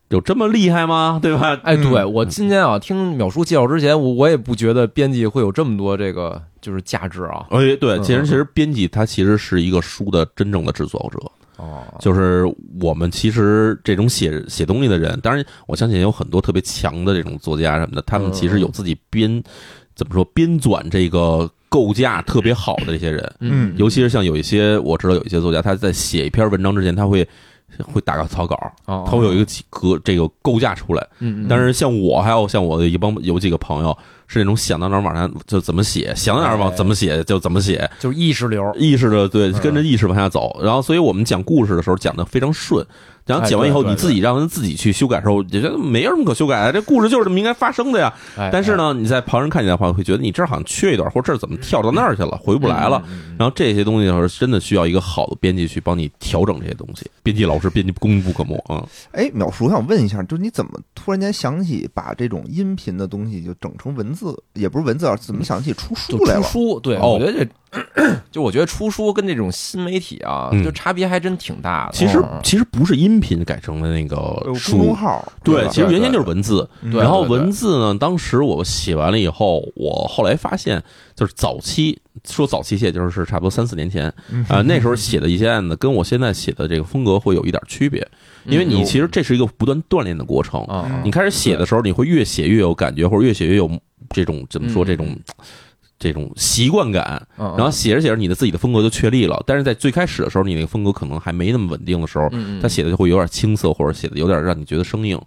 有这么厉害吗？对吧？哎，嗯对我今天啊听淼叔介绍之前，我我也不觉得编辑会有这么多这个就是价值啊。哎，对，嗯其实其实编辑他其实是一个书的真正的制作者。哦，就是我们其实这种写写东西的人，当然我相信有很多特别强的这种作家什么的，他们其实有自己编怎么说编纂这个构架特别好的这些人，嗯。尤其是像有一些我知道有一些作家，他在写一篇文章之前，他会会打个草稿，哦。他会有一个几个这个构架出来。嗯，嗯。但是像我还有像我的一帮有几个朋友是那种想到哪儿往上就怎么写，想到哪儿往哎怎么写就怎么写，就是意识流，意识的对，嗯跟着意识往下走。然后，所以我们讲故事的时候讲的非常顺。然后剪完以后，你自己让他自己去修改的时候，也觉得没有什么可修改的，这故事就是这么应该发生的呀。哎但是，呢，你在旁人看起来的话，会觉得你这儿好像缺一段，或者这儿怎么跳到那儿去了，回不来了。然后这些东西的时候，真的需要一个好的编辑去帮你调整这些东西。编辑老师，编辑功不可没啊。哎，淼叔，我想问一下，就是你怎么突然间想起把这种音频的东西就整成文字，也不是文字啊，怎么想起出书来了？出书，对，哦我觉得这，就我觉得出书跟这种新媒体啊，嗯就差别还真挺大的。其实嗯其实不是音频改成了那个书众，号，对，其实原先就是文字。然后文字呢，当时我写完了以后，我后来发现，就是早期说早期写，就是差不多三四年前嗯啊、那时候写的一些案子，跟我现在写的这个风格会有一点区别，因为你嗯其实这是一个不断锻炼的过程。你开始写的时候，你会越写越有感觉，或者越写越有这种怎么说嗯这种这种习惯感。然然后写着写着，你的自己的风格就确立了。但是在最开始的时候，你那个风格可能还没那么稳定的时候，嗯，他写的就会有点青涩，或者写的有点让你觉得生硬。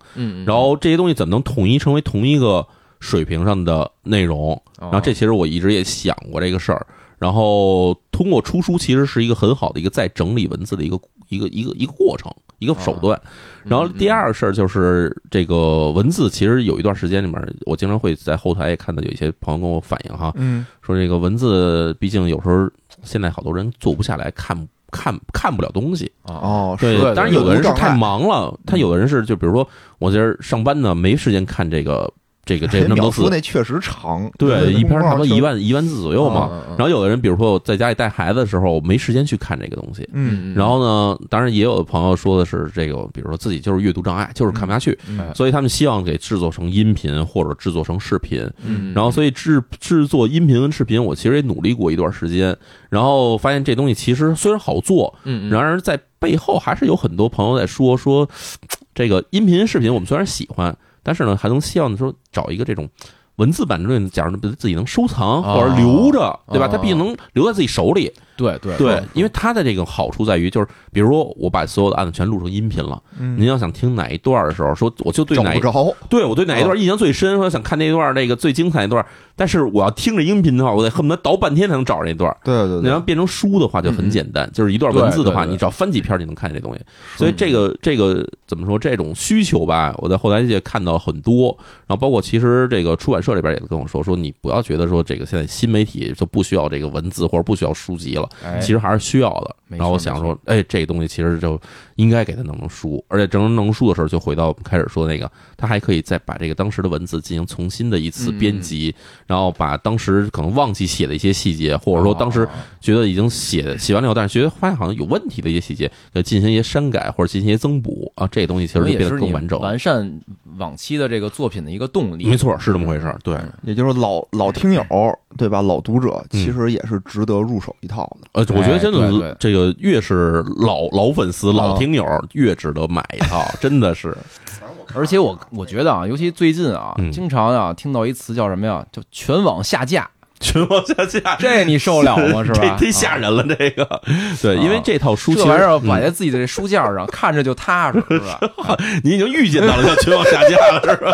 然后这些东西怎么能统一成为同一个水平上的内容。然然后这其实我一直也想过这个事儿。然后通过出书，其实是一个很好的一个再整理文字的一个一个一个一个过程，一个手段。然后第二个事儿就是这个文字，其实有一段时间里面，我经常会在后台也看到有一些朋友跟我反映哈，嗯。说这个文字毕竟有时候现在好多人坐不下来看。看看不了东西，哦哦，对是，当然有的人是太忙了，他有的人是就比如说我今儿上班呢，没时间看这个这个这那么多字，那确实长，对，一篇差不多一万，一万字左右嘛。嗯然后有的人，比如说我在家里带孩子的时候，没时间去看这个东西。嗯然后呢，当然也有的朋友说的是这个，比如说自己就是阅读障碍，就是看不下去，嗯所以他们希望给制作成音频或者制作成视频。嗯，然后，所以制制作音频跟视频，我其实也努力过一段时间，然后发现这东西其实虽然好做，嗯，然而在背后还是有很多朋友在说说，这个音频视频我们虽然喜欢，但是呢，还能希望说找一个这种。文字版的，假如自己能收藏哦或者留着，对吧？哦它毕竟能留在自己手里，对对对，因为它的这个好处在于，就是比如说我把所有的案子全录成音频了，嗯。您要想听哪一段的时候，说我就对哪一找不着，对我对哪一段印象最深，说想看那段那个最精彩一段，但是我要听着音频的话，我得恨不得倒半天才能找着那段。对对对，你要变成书的话就很简单，就是一段文字的话，你只要翻几篇就能看见这东西。所以这个这个怎么说？这种需求吧，我在后台界看到很多，然后包括其实这个出版社这边也跟我说，说你不要觉得说这个现在新媒体就不需要这个文字或者不需要书籍了，哎其实还是需要的。然后我想说，哎，这个东西其实就应该给它弄成书，而且整成弄成书的时候，就回到我们开始说那个，它还可以再把这个当时的文字进行重新的一次编辑，然后把当时可能忘记写的一些细节，或者说当时哦觉得已经写写完了以后，但是觉得发现好像有问题的一些细节，呃，进行一些删改或者进行一些增补啊，这东西其实是你得更完整。完善往期的这个作品的一个动力。没错，是这么回事儿。对，也就是老老听友对吧？老读者嗯其实也是值得入手一套的。呃，我觉得真哎对对的，这个越是老老粉丝、老听友，越值得买一套，真的是。而且我我觉得啊，尤其最近啊，嗯经常啊听到一词叫什么呀？叫全网下架，全网下架，这你受得了吗？是吧？这忒吓人了，这个。对，因为这套书其实这玩意儿摆嗯在自己的这书架上，看着就踏实，是吧？你已经预见到了叫全网下架了，是吧？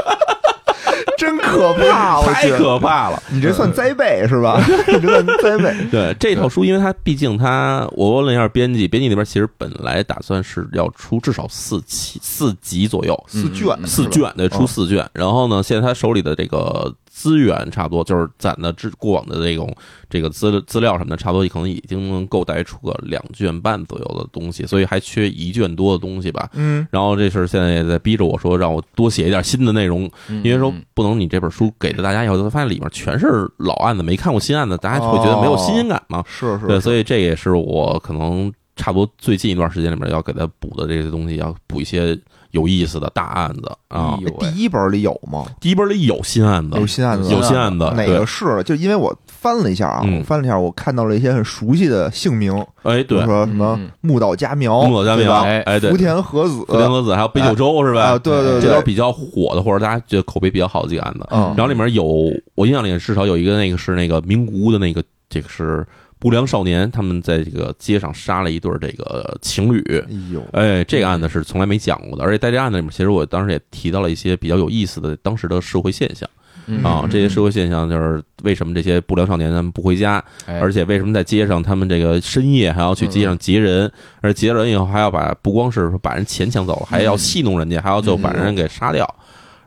真可怕，我太可怕了。你这算栽备是吧？你这算栽备。对这套书，因为它毕竟它，我问了一下编辑，编辑那边其实本来打算是要出至少四期四集左右，四卷嗯四卷对，出嗯四卷。然后呢，现在他手里的这个资源差不多，就是攒的之过往的这种这个资资料什么的，差不多可能已经能够带出个两卷半左右的东西，所以还缺一卷多的东西吧。嗯，然后这事儿现在也在逼着我说，让我多写一点新的内容，嗯因为说不能你这本书给了大家以后，发现里面全是老案子，没看过新案子，大家会觉得没有新鲜感嘛。是是，对，所以以这也是我可能差不多最近一段时间里面要给他补的这些东西，要补一些有意思的大案子啊。第一本里有吗？第一本里有新案子，有新案子，有新案子，哪个是？就因为我翻了一下啊，翻了一下，我看到了一些很熟悉的姓名，哎，对，说什么木岛佳苗、木岛佳苗，哎福，田和子、福田和子还有北九州是吧？啊，对对对，这都是比较火的，或者大家觉得口碑比较好的几个案子。嗯，然后里面有我印象里至少有一个那个是那个名古屋的那个，这个是不良少年，他们在这个街上杀了一对儿这个情侣。哎呦，哎，这个案子是从来没讲过的，而且在这案子里面，其实我当时也提到了一些比较有意思的当时的社会现象。嗯。啊，这些社会现象就是为什么这些不良少年他们不回家，哎。而且为什么在街上他们这个深夜还要去街上劫人，而劫人以后还要把不光是说把人钱抢走，还要戏弄人家，还要最后把人给杀掉。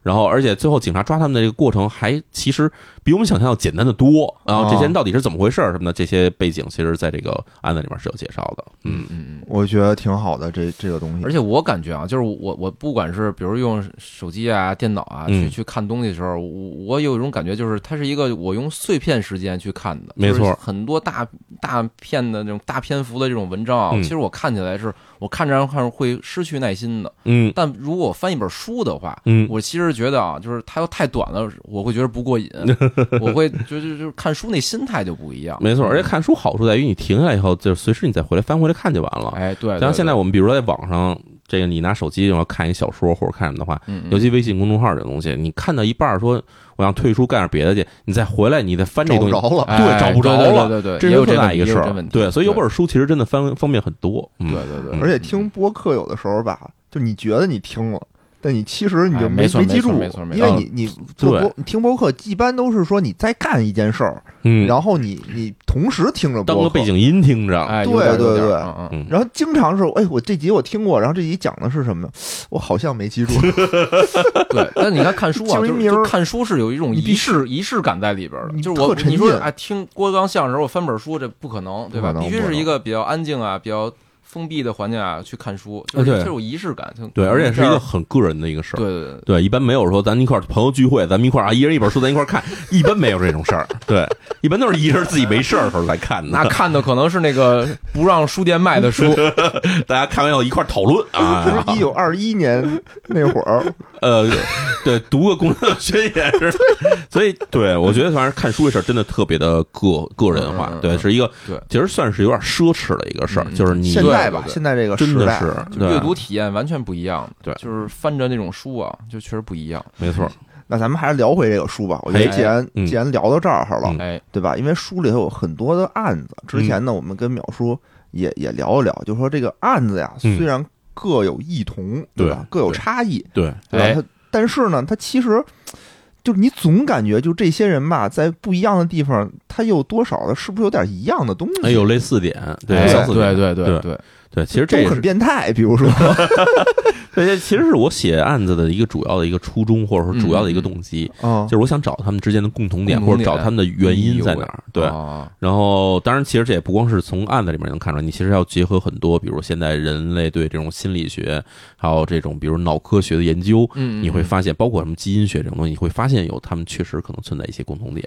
然后，而且最后警察抓他们的这个过程还其实比我们想象要简单的多。然后这些人到底是怎么回事儿什么的，这些背景其实在这个案子里面是有介绍的。嗯嗯嗯。我觉得挺好的，这这个东西，而且我感觉啊，就是我我不管是比如用手机啊、电脑啊嗯去去看东西的时候，我我有一种感觉，就是它是一个我用碎片时间去看的，没错很多大大片的那种大篇幅的这种文章啊，嗯其实我看起来是我看着看着会失去耐心的。嗯但如果我翻一本书的话，嗯，我其实觉得啊，就是它要太短了，我会觉得不过瘾，我会就就就是看书那心态就不一样。没错。而且看书好处在于你停下来以后，就随时你再回来翻回来看就完了。哎，对，像现在我我们比如说在网上，这个你拿手机然后看一小说或者看什么的话，嗯，尤其微信公众号这东西，你看到一半说我想退出干点别的去，你再回来你再翻这东西，找不着了，哎对找不着了。对对对，这是一个事儿。对，所以有本书其实真的方方便很多。嗯。对对对，嗯而且听播客有的时候吧，就你觉得你听了，但你其实你就哎没错没记住，没错没错因为你你做对播你听播客一般都是说你在干一件事儿，嗯，然后你你同时听着播客当个背。景音听着，哎，对对对嗯嗯嗯，然后经常是，哎，我这集我听过，然后这集讲的是什么？我好像没记住。对，但你看看书啊，就看书是有一种仪式仪式感在里边的。就是我特沉浸你说啊，听郭德纲相声，我翻本书，这不可能，对吧必须是一个比较安静啊，比较封闭的环境啊去看书，对是这有仪式感。对，而且是一个很个人的一个事儿。对对对。对，一般没有说咱一块儿朋友聚会，咱们一块儿啊，一人一本书，咱一块儿看，一般没有这种事儿。对，一般都是一人自己没事儿的时候来看的。那看的可能是那个不让书店卖的书，大家看完以后一块儿讨论啊，就是一九二一年那会儿，呃，对，读个工作宣言是，所以对我觉得反正看书这事儿真的特别的个个人化对，是一个对其实算是有点奢侈的一个事儿，嗯就是你现在吧现在这个时代，真的是阅读体验完全不一样。对就是翻着那种书啊，就确实不一样。没错，那咱们还是聊回这个书吧。我觉得哎既然嗯既然聊到这儿了嗯，哎，对吧？因为书里头有很多的案子，之前呢，我们跟淼叔也也聊一聊，就说这个案子呀，嗯虽然各有异同，对吧？各有差异，对，哎对吧？它但是呢，他其实就是你总感觉就这些人吧，在不一样的地方，他又多少的，是不是有点一样的东西？哎，有类似点，对，哎相似点对对对对，对，其实这也是变态，比如说，这其实是我写案子的一个主要的一个初衷，或者说主要的一个动机，啊就是我想找他们之间的共同点，同点或者找他们的原因在哪儿。对，啊然后，当然，其实这也不光是从案子里面能看出来，你其实要结合很多，比如现在人类对这种心理学，还有这种比如脑科学的研究，嗯，你会发现，包括什么基因学这种东西，你会发现有他们确实可能存在一些共同点。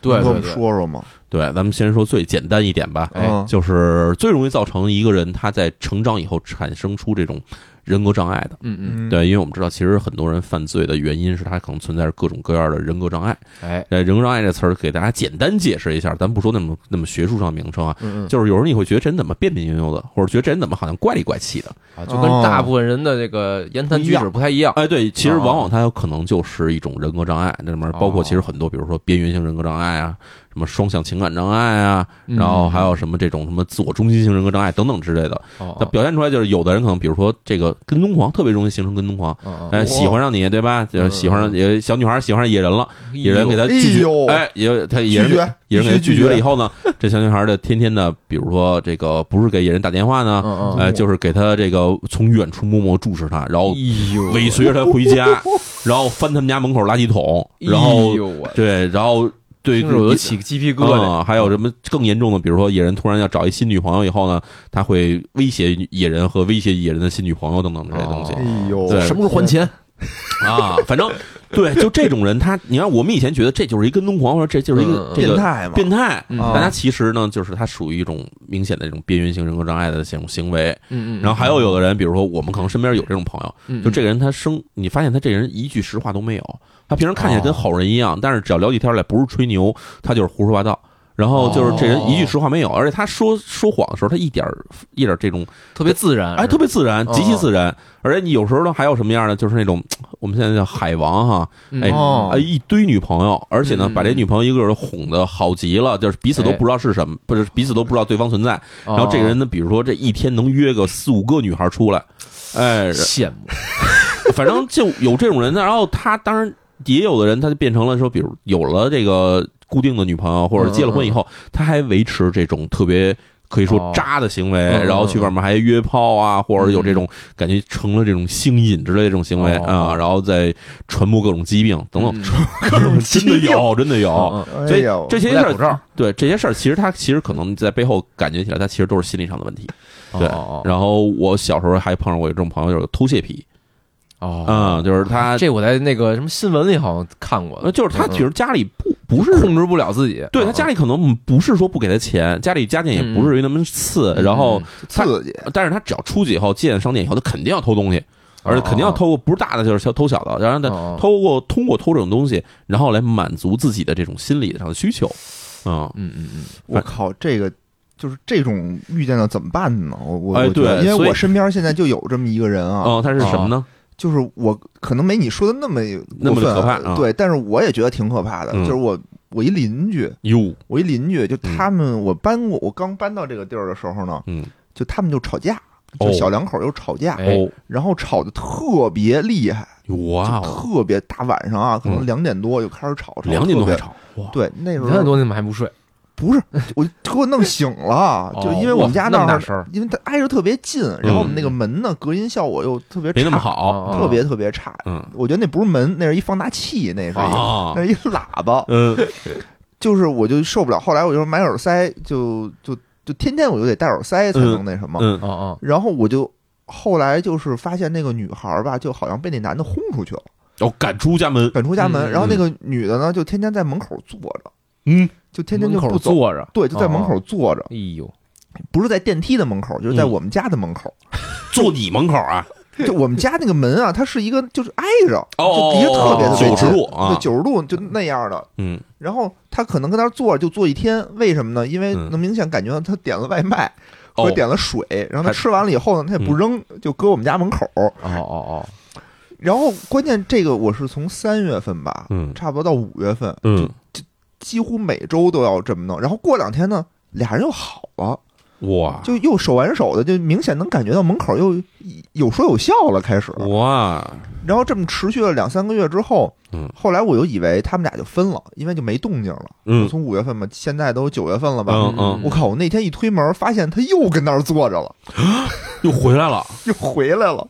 对能跟我们对对，说说吗？对，咱们先说最简单一点吧，就是最容易造成一个人他在成长以后产生出这种人格障碍的。嗯嗯，嗯，对，因为我们知道，其实很多人犯罪的原因是他可能存在着各种各样的人格障碍。哎，呃，人格障碍这词儿给大家简单解释一下，咱不说那么那么学术上名称啊，嗯嗯，就是有时候你会觉得这人怎么别别扭扭的，或者觉得这人怎么好像怪里怪气的。啊，就跟大部分人的这个言谈举止不太一样。哎，对，其实哦往往他有可能就是一种人格障碍，那里面包括哦其实很多，比如说边缘性人格障碍啊，什么双向情感障碍啊，嗯然后还有什么这种什么自我中心性人格障碍等等之类的。哦它表现出来就是有的人可能，比如说这个跟踪狂，特别容易形成跟踪狂，哦哎，喜欢上你，对吧？就是喜欢上也小女孩喜欢上野人了，野人给他拒绝哎呦，哎，也他野人野人给他拒绝绝了以后呢，这小女孩的天天的，比如说这个不是给野人打电话呢，哎，就是给他这个从远处默默注视他，然后哎呦尾随着他回家，然后翻他们家门口垃圾桶，然哎后对，然后对我都起鸡皮疙瘩。啊，还有什么更严重的？比如说野人突然要找一新女朋友以后呢，他会威胁野人和威胁野人的新女朋友等等这些东西。哦哎呦，对什么时候还钱？啊，反正对，就这种人，他你看我们以前觉得这就是一跟踪狂，或者这就是一个这个变态嘛？变态，但他其实呢，就是他属于一种明显的这种边缘性人格障碍的这种行为。嗯嗯，然后还有有的人，比如说我们可能身边有这种朋友，嗯就这个人他生，你发现他这人一句实话都没有，他平时看起来跟好人一样，但是只要聊起天来不是吹牛，他就是胡说八道。然后就是这人一句实话没有，而且他说说谎的时候，他一点一点这种特别自然，哎，特别自然，哦极其自然。而且你有时候呢，还有什么样的，就是那种我们现在叫海王哈，哎一堆女朋友，而且呢，嗯把这女朋友一个个哄的好极了，就是彼此都哎不知道是什么，不是彼此都不知道对方存在。然然后这个人呢，比如说这一天能约个四五个女孩出来，哎，羡慕，反正就有这种人。然后他当然也有的人，他就变成了说，比如有了这个固定的女朋友，或者结了婚以后，他还维持这种特别。可以说哦。渣的行为，然后去外面还约炮啊，或者有这种感觉成了这种性瘾之类的这种行为哦啊，然后再传播各种疾病等等，嗯。各种 真的有，真的有。所以这些事儿，对这些事儿，其实他其实可能在背后感觉起来，他其实都是心理上的问题。对然后我小时候还碰上过有这种朋友，就是偷窃癖，哦，嗯，就是他，这我在那个什么新闻里好像看过呃，，就是他其实家里不不是控制不了自己，对他家里可能不是说不给他钱，家里家境也不至于那么次，嗯。然后他刺激，但是他只要出去以后进商店以后，他肯定要偷东西，而且肯定要偷过不是大的就是偷小的，然后他哦。偷过通过偷这种东西，然后来满足自己的这种心理上的需求，嗯，嗯嗯嗯，我靠，这个就是这种遇见了怎么办呢？我我哎我对因为我身边现在就有这么一个人啊，哦，他是什么呢？就是我可能没你说的那么那么可怕啊。对，但是我也觉得挺可怕的。嗯。就是我我一邻居，哟，我一邻居，就嗯。他们我搬过，我刚搬到这个地儿的时候呢，嗯，就他们就吵架，就哦小两口又吵架，哎哦，然后吵得特别厉害，哇哦，特别大晚上啊，可能嗯两点多就开始吵，吵两点多吵，对，那时候两点多你怎么还不睡？不是我给我弄醒了，就因为我们家那儿因为它挨着特别近，然后我们那个门呢隔音效果又特别没那么差，特别特别差。嗯我觉得那不是门，那是一放大器，那是一啊那是一喇叭。嗯 就是我就受不了，后来我就买耳塞，就就就天天我就得戴耳塞才能那什么。然后我就后来就是发现那个女孩儿吧，就好像被那男的轰出去了，哦，赶出家门，赶出家门。嗯然后那个女的呢，就天天在门口坐着，嗯，就天天就不走，坐着，对，就在门口坐着，哎呦，不是在电梯的门口，就是在嗯。我们家的门口。坐你门口啊，就我们家那个门啊，它是一个就是挨着，哦就离得特别特别90近度啊。对，九十度就那样的。嗯。然后他可能跟那儿坐着就坐一天，为什么呢？因为嗯。能明显感觉到他点了外卖哦和点了水，然后他还吃完了以后呢，他也不扔，就搁我们家门口。哦哦哦，然后关键这个我是从三月份吧，嗯。差不多到五月份，嗯，几乎每周都要这么弄。然后过两天呢，俩人又好了，哇就又手挽手的，就明显能感觉到门口又有说有笑了，开始。哇，然后这么持续了两三个月之后，嗯后来我又以为他们俩就分了，因为就没动静了。嗯我从五月份嘛，现在都九月份了吧？嗯嗯，我靠！我那天一推门，发现他又跟那儿坐着了，又回来了。又回来了。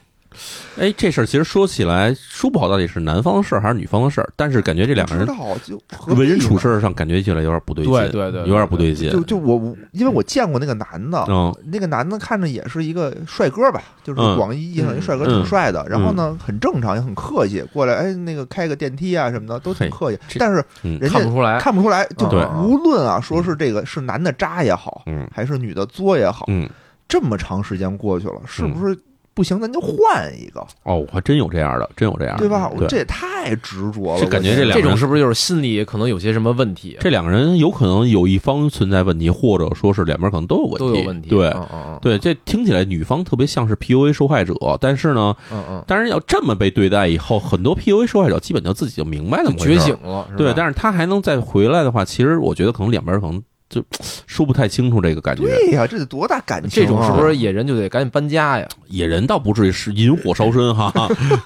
哎，这事儿其实说起来说不好，到底是男方的事儿还是女方的事儿？但是感觉这两个人不知道就为人处事上感觉起来有点不对劲，对对对对有点不对劲。就就我我因为我见过那个男的，嗯那个男的看着也是一个帅哥吧，就是嗯广义意义上一帅哥，嗯挺帅的。然后呢，很正常，也很客气，过来哎，那个开个电梯啊什么的都挺客气。但是嗯人家看不出来，看不出来，就无论啊，说是这个是男的渣也好，嗯还是女的作也好，嗯，这么长时间过去了，是不是不行？咱就换一个，哦，还真有这样的，真有这样的，对吧？我对这也太执着了，这感觉这两个这种是不是就是心里可能有些什么问题？这两个人有可能有一方存在问题，或者说是两边可能都有问题，都有问题。对。嗯嗯对，这听起来女方特别像是 PUA 受害者，但是呢，嗯嗯当然要这么被对待以后，很多 PUA 受害者基本就自己就明白怎嗯，么回事觉醒了，对，但是他还能再回来的话，其实我觉得可能两边可能就说不太清楚这个感觉。对呀，这得多大感情啊？这种是不是野人就得赶紧搬家呀？野人倒不至于是引火烧身哈，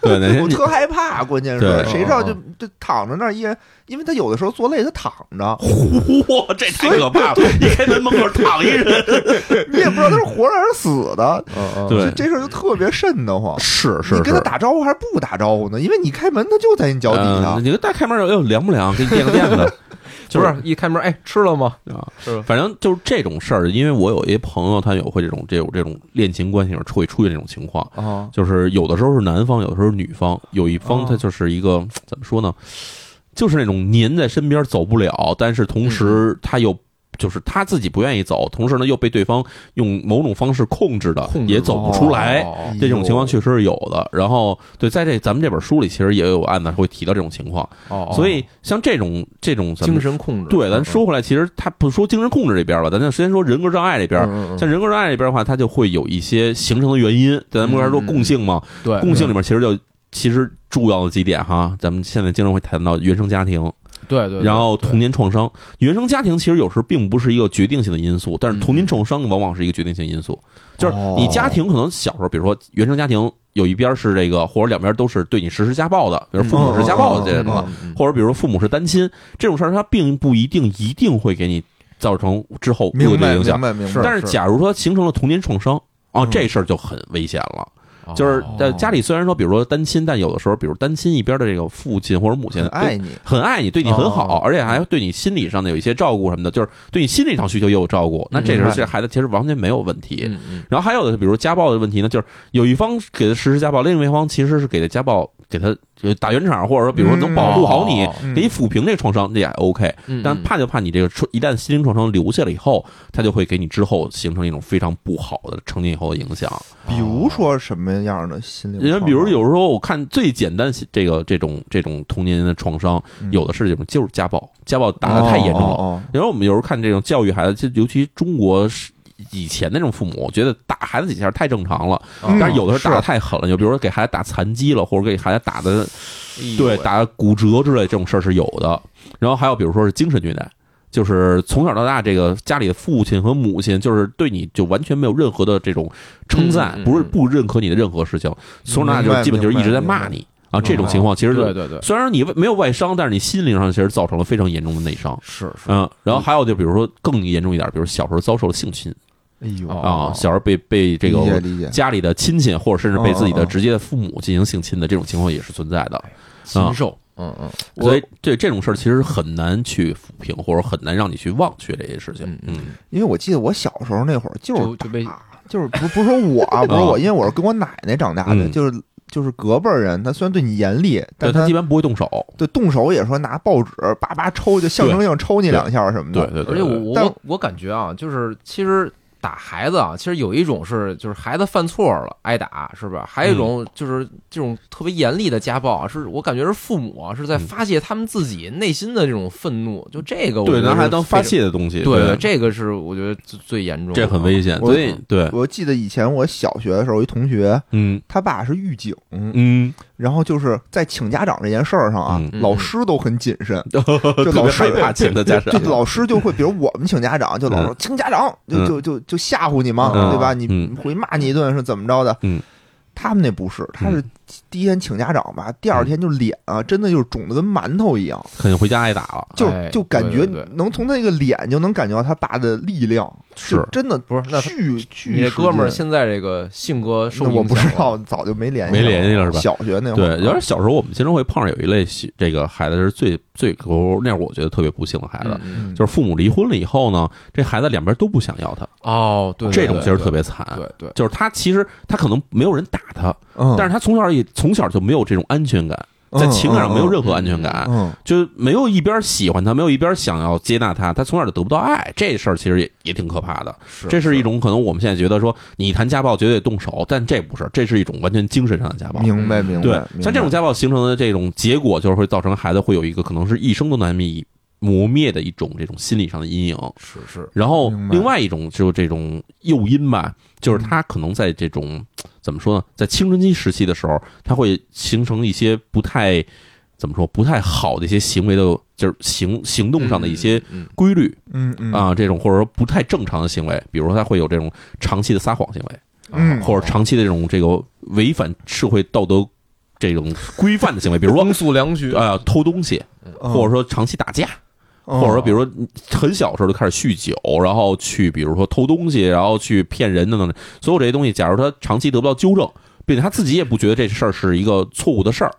对，那天我特害怕，关键是谁知道嗯就就躺着那儿一人，因为他有的时候坐累，他躺着，嚯，这太可怕了！一开门门口躺一人，你也不知道他是活着还是死的，嗯嗯，对这这事儿就特别瘆得慌。是是是你跟他，打招呼还是不打招呼呢？因为你开门，他就在你脚底下嗯。你大开门哎呦凉不凉？给你垫个垫子，就不是。一开门，哎，吃了吗？啊是，反正就是这种事儿，因为我有一朋友，他有会这种这种这种恋情关系上会出现这种情况，啊，就是有的时候是男方，有的时候是女方，有一方哦他就是一个怎么说呢，就是那种黏在身边走不了，但是同时他又。就是他自己不愿意走，同时呢又被对方用某种方式控制的，也走不出来。哦这种情况确实是有的。然后，对，在这咱们这本书里，其实也有案子会提到这种情况。哦，所以，像这种这种精神控制，对，咱嗯说回来，其实他不说精神控制这边吧，咱就先说人格障碍这边。像人格障碍这边的话，它就会有一些形成的原因。咱们刚才说嗯共性嘛，对共性里面其实就其实重要的几点哈，咱们现在经常会谈到原生家庭，对对，然后童年创伤。原生家庭其实有时候并不是一个决定性的因素，但是童年创伤往往是一个决定性因素。就是你家庭可能小时候，比如说原生家庭有一边是这个，或者两边都是对你实施家暴的，比如父母是家暴的这种或者比如说父母是单亲，这种事儿它并不一定一定会给你造成之后恶劣影响。白，明白。是但是假如说形成了童年创伤，哦，嗯这事儿就很危险了。嗯就是在哦家里虽然说，比如说单亲，但有的时候，比如单亲一边的这个父亲或者母亲很爱你，很爱你，对你很好，哦而且还对你心理上的有一些照顾什么的，就是对你心理上需求也有照顾。那这时候这孩子其实完全没有问题。然后还有的，比如家暴的问题呢，就是有一方给他实施家暴，另一方其实是给他家暴，给他呃打圆场，或者说比如说能保护好你，嗯给你抚平这创伤，这也 OK。嗯，但怕就怕你这个创一旦心灵创伤留下了以后，他就会给你之后形成一种非常不好的成年以后的影响。比如说什么样的心灵创伤？因为比如有时候我看最简单这个这种这种童年的创伤，嗯有的是这种就是家暴，家暴打的太严重了。哦哦然后我们有时候看这种教育孩子，就尤其中国是以前那种父母，觉得打孩子几下太正常了，嗯但是有的时候打的太狠了，就比如说给孩子打残疾了，或者给孩子打的对打骨折之类这种事儿是有的。然后还有比如说是精神虐待。就是从小到大，这个家里的父亲和母亲，就是对你就完全没有任何的这种称赞，不是不认可你的任何事情，从小到大就基本就是一直在骂你啊。这种情况其实对对对，虽然你没有外伤，但是你心灵上其实造成了非常严重的内伤。是是嗯，然后还有就比如说更严重一点，比如小时候遭受了性侵哎呦哦啊，小时候被被这理解个理解，家里的亲戚或者甚至被自己的直接的父母进行性侵的这种情况也是存在的。禽兽，嗯嗯，所以对这种事儿其实很难去抚平，或者很难让你去忘却这些事情。嗯嗯因为我记得我小时候那会儿就是就就被就是不不是说我啊，不是我，因为我是跟我奶奶长大的，嗯就是就是隔辈儿人，他虽然对你严厉，但他但他基本不会动手。对动手也说拿报纸叭叭抽，就象征性抽你两下什么的。对对对，而且我但我我感觉啊，就是其实打孩子啊，其实有一种是就是孩子犯错了挨打，是不是？还有一嗯种就是这种特别严厉的家暴啊，是我感觉是父母啊是在嗯发泄他们自己内心的这种愤怒，就这个我对觉得拿来当发。泄的东西。对对，这个是我觉得最最严重的，这很危险。我所以对，我记得以前我小学的时候，一同学嗯他爸是狱警，嗯，然后就是在请家长这件事儿上啊，嗯老师都很谨慎，特别老师害怕请的家长对，老师就会，比如我们请家长，就老说请家长，就嗯就就就吓唬你吗，嗯对吧？你嗯回骂你一顿是怎么着的？嗯，他们那不是，他是第一天请家长吧，第二天就脸啊，真的就是肿的跟馒头一样，肯定回家挨打了。就哎就感觉对对。对能从他那个脸就能感觉到他爸的力量，是。就真的不是那巨巨你哥们儿现在这个性格受我不知道，早就没联系没联系了是吧小学那会对，儿，有点小时候我们经常会碰上有一类这个孩子是最最我那会儿我觉得特别不幸的孩子，就是父母离婚了以后呢，这孩子两边都不想要他，哦，对，对这种其实对对特别惨。对对，就是他其实他可能没有人打他，嗯，但是他从小也从小就没有这种安全感，在情感上没有任何安全感，嗯，就没有一边喜欢他，没有一边想要接纳他，他从小就得不到爱，这事儿其实也也挺可怕的。是这是一种可能我们现在觉得说你谈家暴绝对得动手，但这不是，这是一种完全精神上的家暴。明白明白。对，明白像这种家暴形成的这种结果，就是会造成孩子会有一个可能是一生都难以磨灭的一种这种心理上的阴影。是是，然后另外一种就是这种诱因吧，就是他可能在这种怎么说呢，在青春期时期的时候，他会形成一些不太怎么说不太好的一些行为的，就是行行动上的一些嗯规律嗯嗯。啊，这种或者说不太正常的行为，比如说他会有这种长期的撒谎行为，嗯或者长期的这种这个违反社会道德这种规范的行为，比如说 公诉良许呃偷东西，嗯。或者说长期打架。嗯或者说，比如说很小时候就开始酗酒，然后去比如说偷东西，然后去骗人等等，所有这些东西，假如他长期得不到纠正，并且他自己也不觉得这事儿是一个错误的事儿，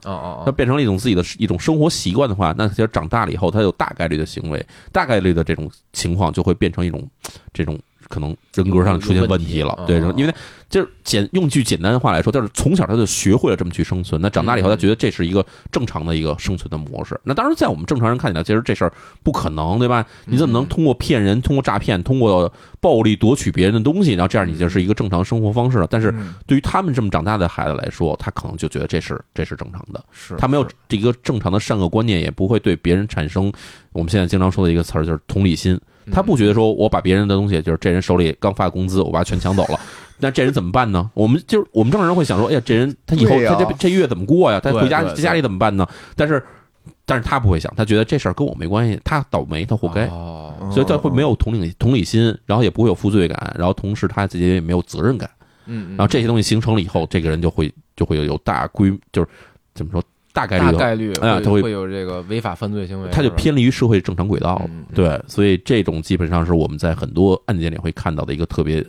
他变成了一种自己的一种生活习惯的话，那其实长大了以后，他有大概率的行为，大概率的这种情况就会变成一种这种可能人格上出现问题了。对，因为就是简用句简单的话来说，就是从小他就学会了这么去生存，那长大了以后，他觉得这是一个正常的一个生存的模式。那当然，在我们正常人看起来，其实这事儿不可能，对吧？你怎么能通过骗人、通过诈骗、通过暴力夺取别人的东西，然后这样你就是一个正常生活方式了？但是嗯对于他们这么长大的孩子来说，他可能就觉得这是这是正常的。是他没有这个正常的善恶观念，也不会对别人产生我们现在经常说的一个词儿，就是同理心。他不觉得说我把别人的东西，就是这人手里刚发工资，我把他全抢走了，那这人怎么办呢？我们就是我们正常人会想说，哎呀，这人他以后他这这月怎么过呀？他回家对对家里怎么办呢？但是但是他不会想，他觉得这事儿跟我没关系，他倒霉，他活该。哦所以他会没有同理同理心，然后也不会有负罪感，然后同时他自己也没有责任感。嗯，然后这些东西形成了以后，这个人就会就会有有大规，就是怎么说大概率，大概率哎呀他会会会有这个违法犯罪行为，他就偏离于社会正常轨道。了嗯对，所以这种基本上是我们在很多案件里会看到的一个特别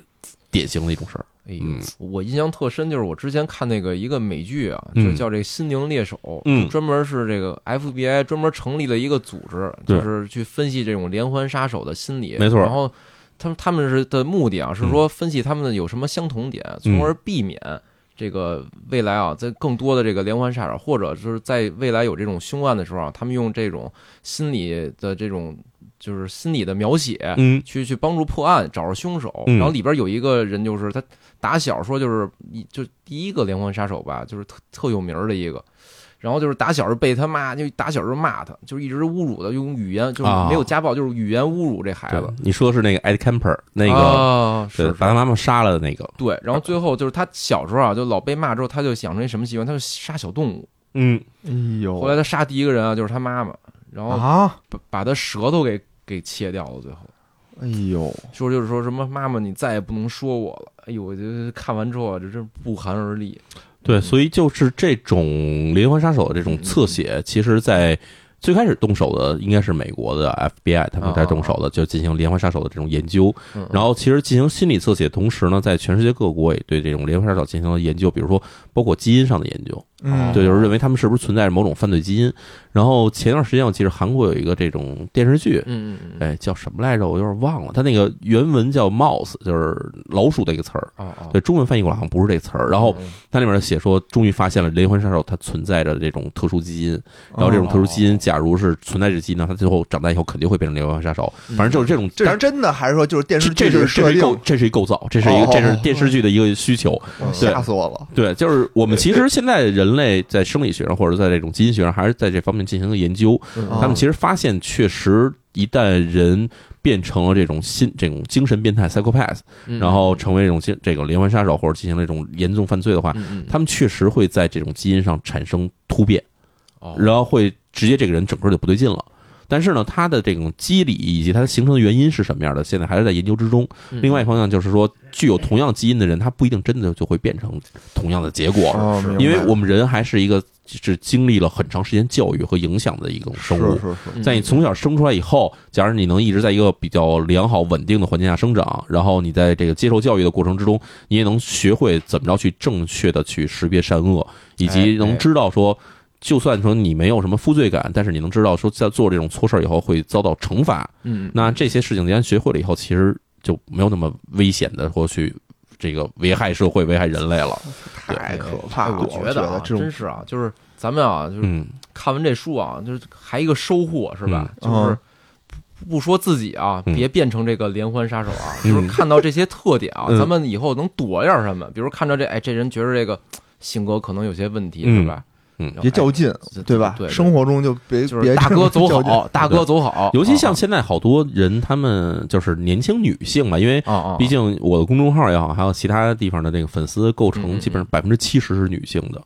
典型的一种事儿。哎我印象特深，就是我之前看那个一个美剧啊，嗯就叫这个《心灵猎手》，嗯专门是这个 FBI 专门成立了一个组织，就是去分析这种连环杀手的心理。没错然后他们他们是的目的啊，是嗯说分析他们有什么相同点，从而避免。这个未来啊，在更多的这个连环杀手，或者就是在未来有这种凶案的时候啊，他们用这种心理的这种就是心理的描写，嗯去去帮助破案，找着凶手。嗯然后里边有一个人，就是他打小说就是一就第一个连环杀手吧，就是特特有名儿的一个。然后就是打小就被他妈，就打小就骂他，就一直侮辱的，用语言就是啊没有家暴，就是语言侮辱这孩子。，你说的是那个 Ed Kemper 那个，啊，是对，把他妈妈杀了的那个。对。然后最后就是他小时候啊，就老被骂之后，他就养成一什么习惯？他就杀小动物。嗯，哎呦，后来他杀第一个人啊，就是他妈妈，然后啊，把把他舌头给给切掉了。最后哎呦，说就是说什么妈妈，你再也不能说我了。哎呦，我就看完之后啊，这真不寒而栗。对，所以就是这种连环杀手的这种侧写，其实，在最开始动手的应该是美国的 FBI，他们在动手的，就进行连环杀手的这种研究。嗯。然后，其实进行心理侧写，同时呢，在全世界各国也对这种连环杀手进行了研究，比如说包括基因上的研究，嗯，对，就是认为他们是不是存在着某种犯罪基因。然后前段时间我记得韩国有一个这种电视剧，嗯嗯嗯，哎，叫什么来着？我有点忘了，它那个原文叫 mouse，就是老鼠的一个词儿。哦哦，对，中文翻译过来好像不是这词儿。然后嗯它里面写说，终于发现了连环杀手它存在着这种特殊基因，然后这种特殊基因，假如是存在这基因呢，它最后长大以后肯定会变成连环杀手。反正就是这种，这是真的还是说就是电视这是这是一构？这是一构造，这是一个哦这是电视剧的一个需求。吓死我了！对，就是我们其实现在人类在生理学上或者在这种基因学上，还是在这方面进行了研究。嗯他们其实发现，确实一旦人变成了这种心这种精神变态 psychopath，嗯然后成为这种精这个连环杀手或者进行这种严重犯罪的话，他们确实会在这种基因上产生突变，哦然后会直接这个人整个就不对劲了。但是呢，它的这种机理以及它形成的原因是什么样的，现在还是在研究之中。嗯另外一方面就是说，具有同样基因的人，他不一定真的就会变成同样的结果，哦，因为我们人还是一个是经历了很长时间教育和影响的一种生物是。是是，嗯在你从小生出来以后，假如你能一直在一个比较良好稳定的环境下生长，然后你在这个接受教育的过程之中，你也能学会怎么着去正确的去识别善恶，以及能知道说，就算说你没有什么负罪感，但是你能知道说在做这种错事儿以后会遭到惩罚。嗯，那这些事情既然学会了以后，其实就没有那么危险的或去这个危害社会、危害人类了。太可怕了！我觉觉得啊，真是啊，就是咱们啊，就是嗯看完这书啊，就是还一个收获是吧？嗯就是不不说自己啊，嗯别变成这个连环杀手啊，嗯就是看到这些特点啊，嗯咱们以后能躲一点什么？比如看到这，哎，这人觉得这个性格可能有些问题，嗯是吧？嗯然后别较劲哎，对吧？对，生活中就别别就是大哥 走好，大哥走好，尤其像啊现在好多人，他们就是年轻女性嘛，因为毕竟我的公众号也好，还有其他地方的这个粉丝构嗯嗯成，基本上百分之七十是女性的。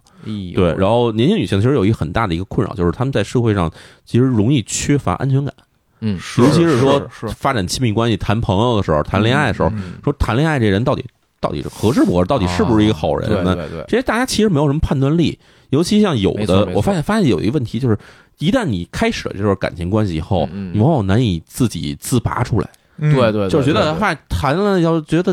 对，然后年轻女性其实有一个很大的一个困扰，就是她们在社会上其实容易缺乏安全感，嗯，尤其是说发展亲密关系、谈朋友的时候、谈恋爱的时候，嗯说谈恋爱这人到底到底是合适不合适，到底是不是一个好人呢？对对对，这些大家其实没有什么判断力，尤其像有的，我发现发现有一个问题就是，一旦你开始了这段感情关系以后，你往往难以自己自拔出来。嗯对对，对就觉得发现谈了，要觉得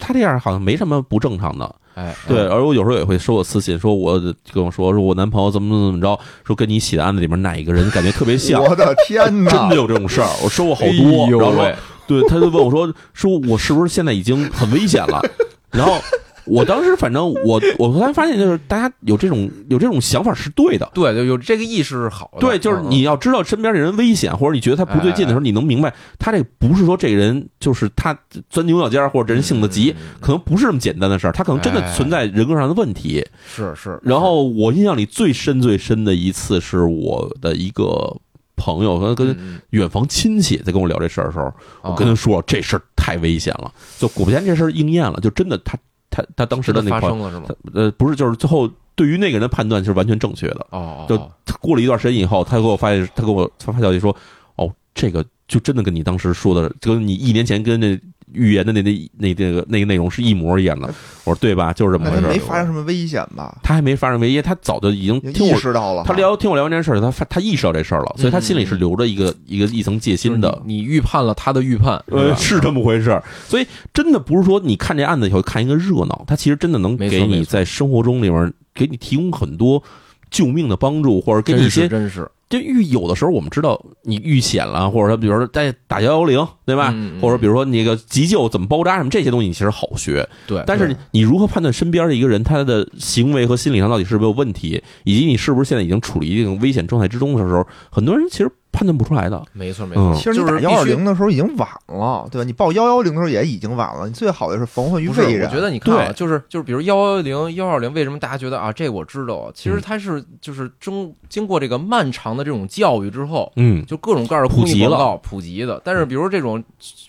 他这样好像没什么不正常的，哎，对。而我有时候也会收我私信，说我跟我说，说我男朋友怎么怎么怎么着，说跟你写的案子里面哪一个人感觉特别像，我的天哪！真的有这种事儿，我收过好哎多。呦然后对，他就问我说，说我是不是现在已经很危险了？然后我当时反正我我突然发现，就是大家有这种有这种想法是对的。对，就有这个意识是好的，对，就是嗯你要知道身边的人危险，或者你觉得他不对劲的时候，你能明白他这不是说这个人就是他钻牛角尖儿，或者这人性子急，嗯可能不是这么简单的事儿，他可能真的哎。存在人格上的问题。是是，然后我印象里最深最深的一次是我的一个朋友跟跟远房亲戚在跟我聊这事儿的时候，我哦。跟他说这事儿太危险了，就果不其然这事儿应验了，就真的他他他当时的那朋友，发生了是吗？他呃不是就是最后对于那个人的判断是完全正确的。哦，就过了一段时间以后，他给我发现，他给我发发消息说，哦，这个就真的跟你当时说的，就跟你一年前跟那预言的那那那那个那个内容是一模一样的。我说对吧？就是这么回事没发生什么危险吧？他还没发生危，险他早就已经听意我识到了，他聊听我聊完这件事儿，他发他意识到这事儿了，所以他心里是留着一个一个一层戒心的。你你预判了他的预判，呃，是这么回事，所以真的不是说你看这案子以后看一个热闹，他其实真的能给你在生活中里面给你提供很多救命的帮助，或者给你一些真是，就遇有的时候我们知道你遇险了，或者说比如说在打幺幺零，对吧？或者比如说你那个急救怎么包扎什么这些东西，你其实好学。对，但是你如何判断身边的一个人他的行为和心理上到底是不是有问题，以及你是不是现在已经处于一种危险状态之中的时候，很多人其实判断不出来的。没错没嗯错，其实你就是打幺二零的时候已经晚了，对吧？你报幺幺零的时候也已经晚了。你最好的是防患于是，未然。我觉得你看啊，就是就是，比如幺幺零、幺二零，为什么大家觉得啊，这我知道啊？其实嗯它是就是经经过这个漫长的这种教育之后，嗯，就各种各样的普及了普及的。但是，比如这种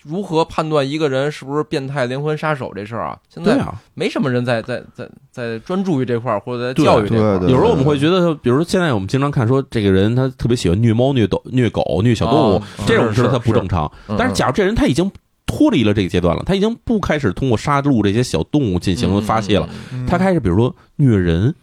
如何判断一个人是不是变态灵魂杀手这事儿啊，现在啊。没什么人在在在在专注于这块儿，或者在教育这块儿。对对有时候我们会觉得，比如说现在我们经常看说这个人他特别喜欢虐猫虐狗虐狗、虐小动物哦，这种事儿他不正常。嗯但是假如这人他已经脱离了这个阶段了，他已经不开始通过杀戮这些小动物进行发泄了，嗯他开始比如说虐人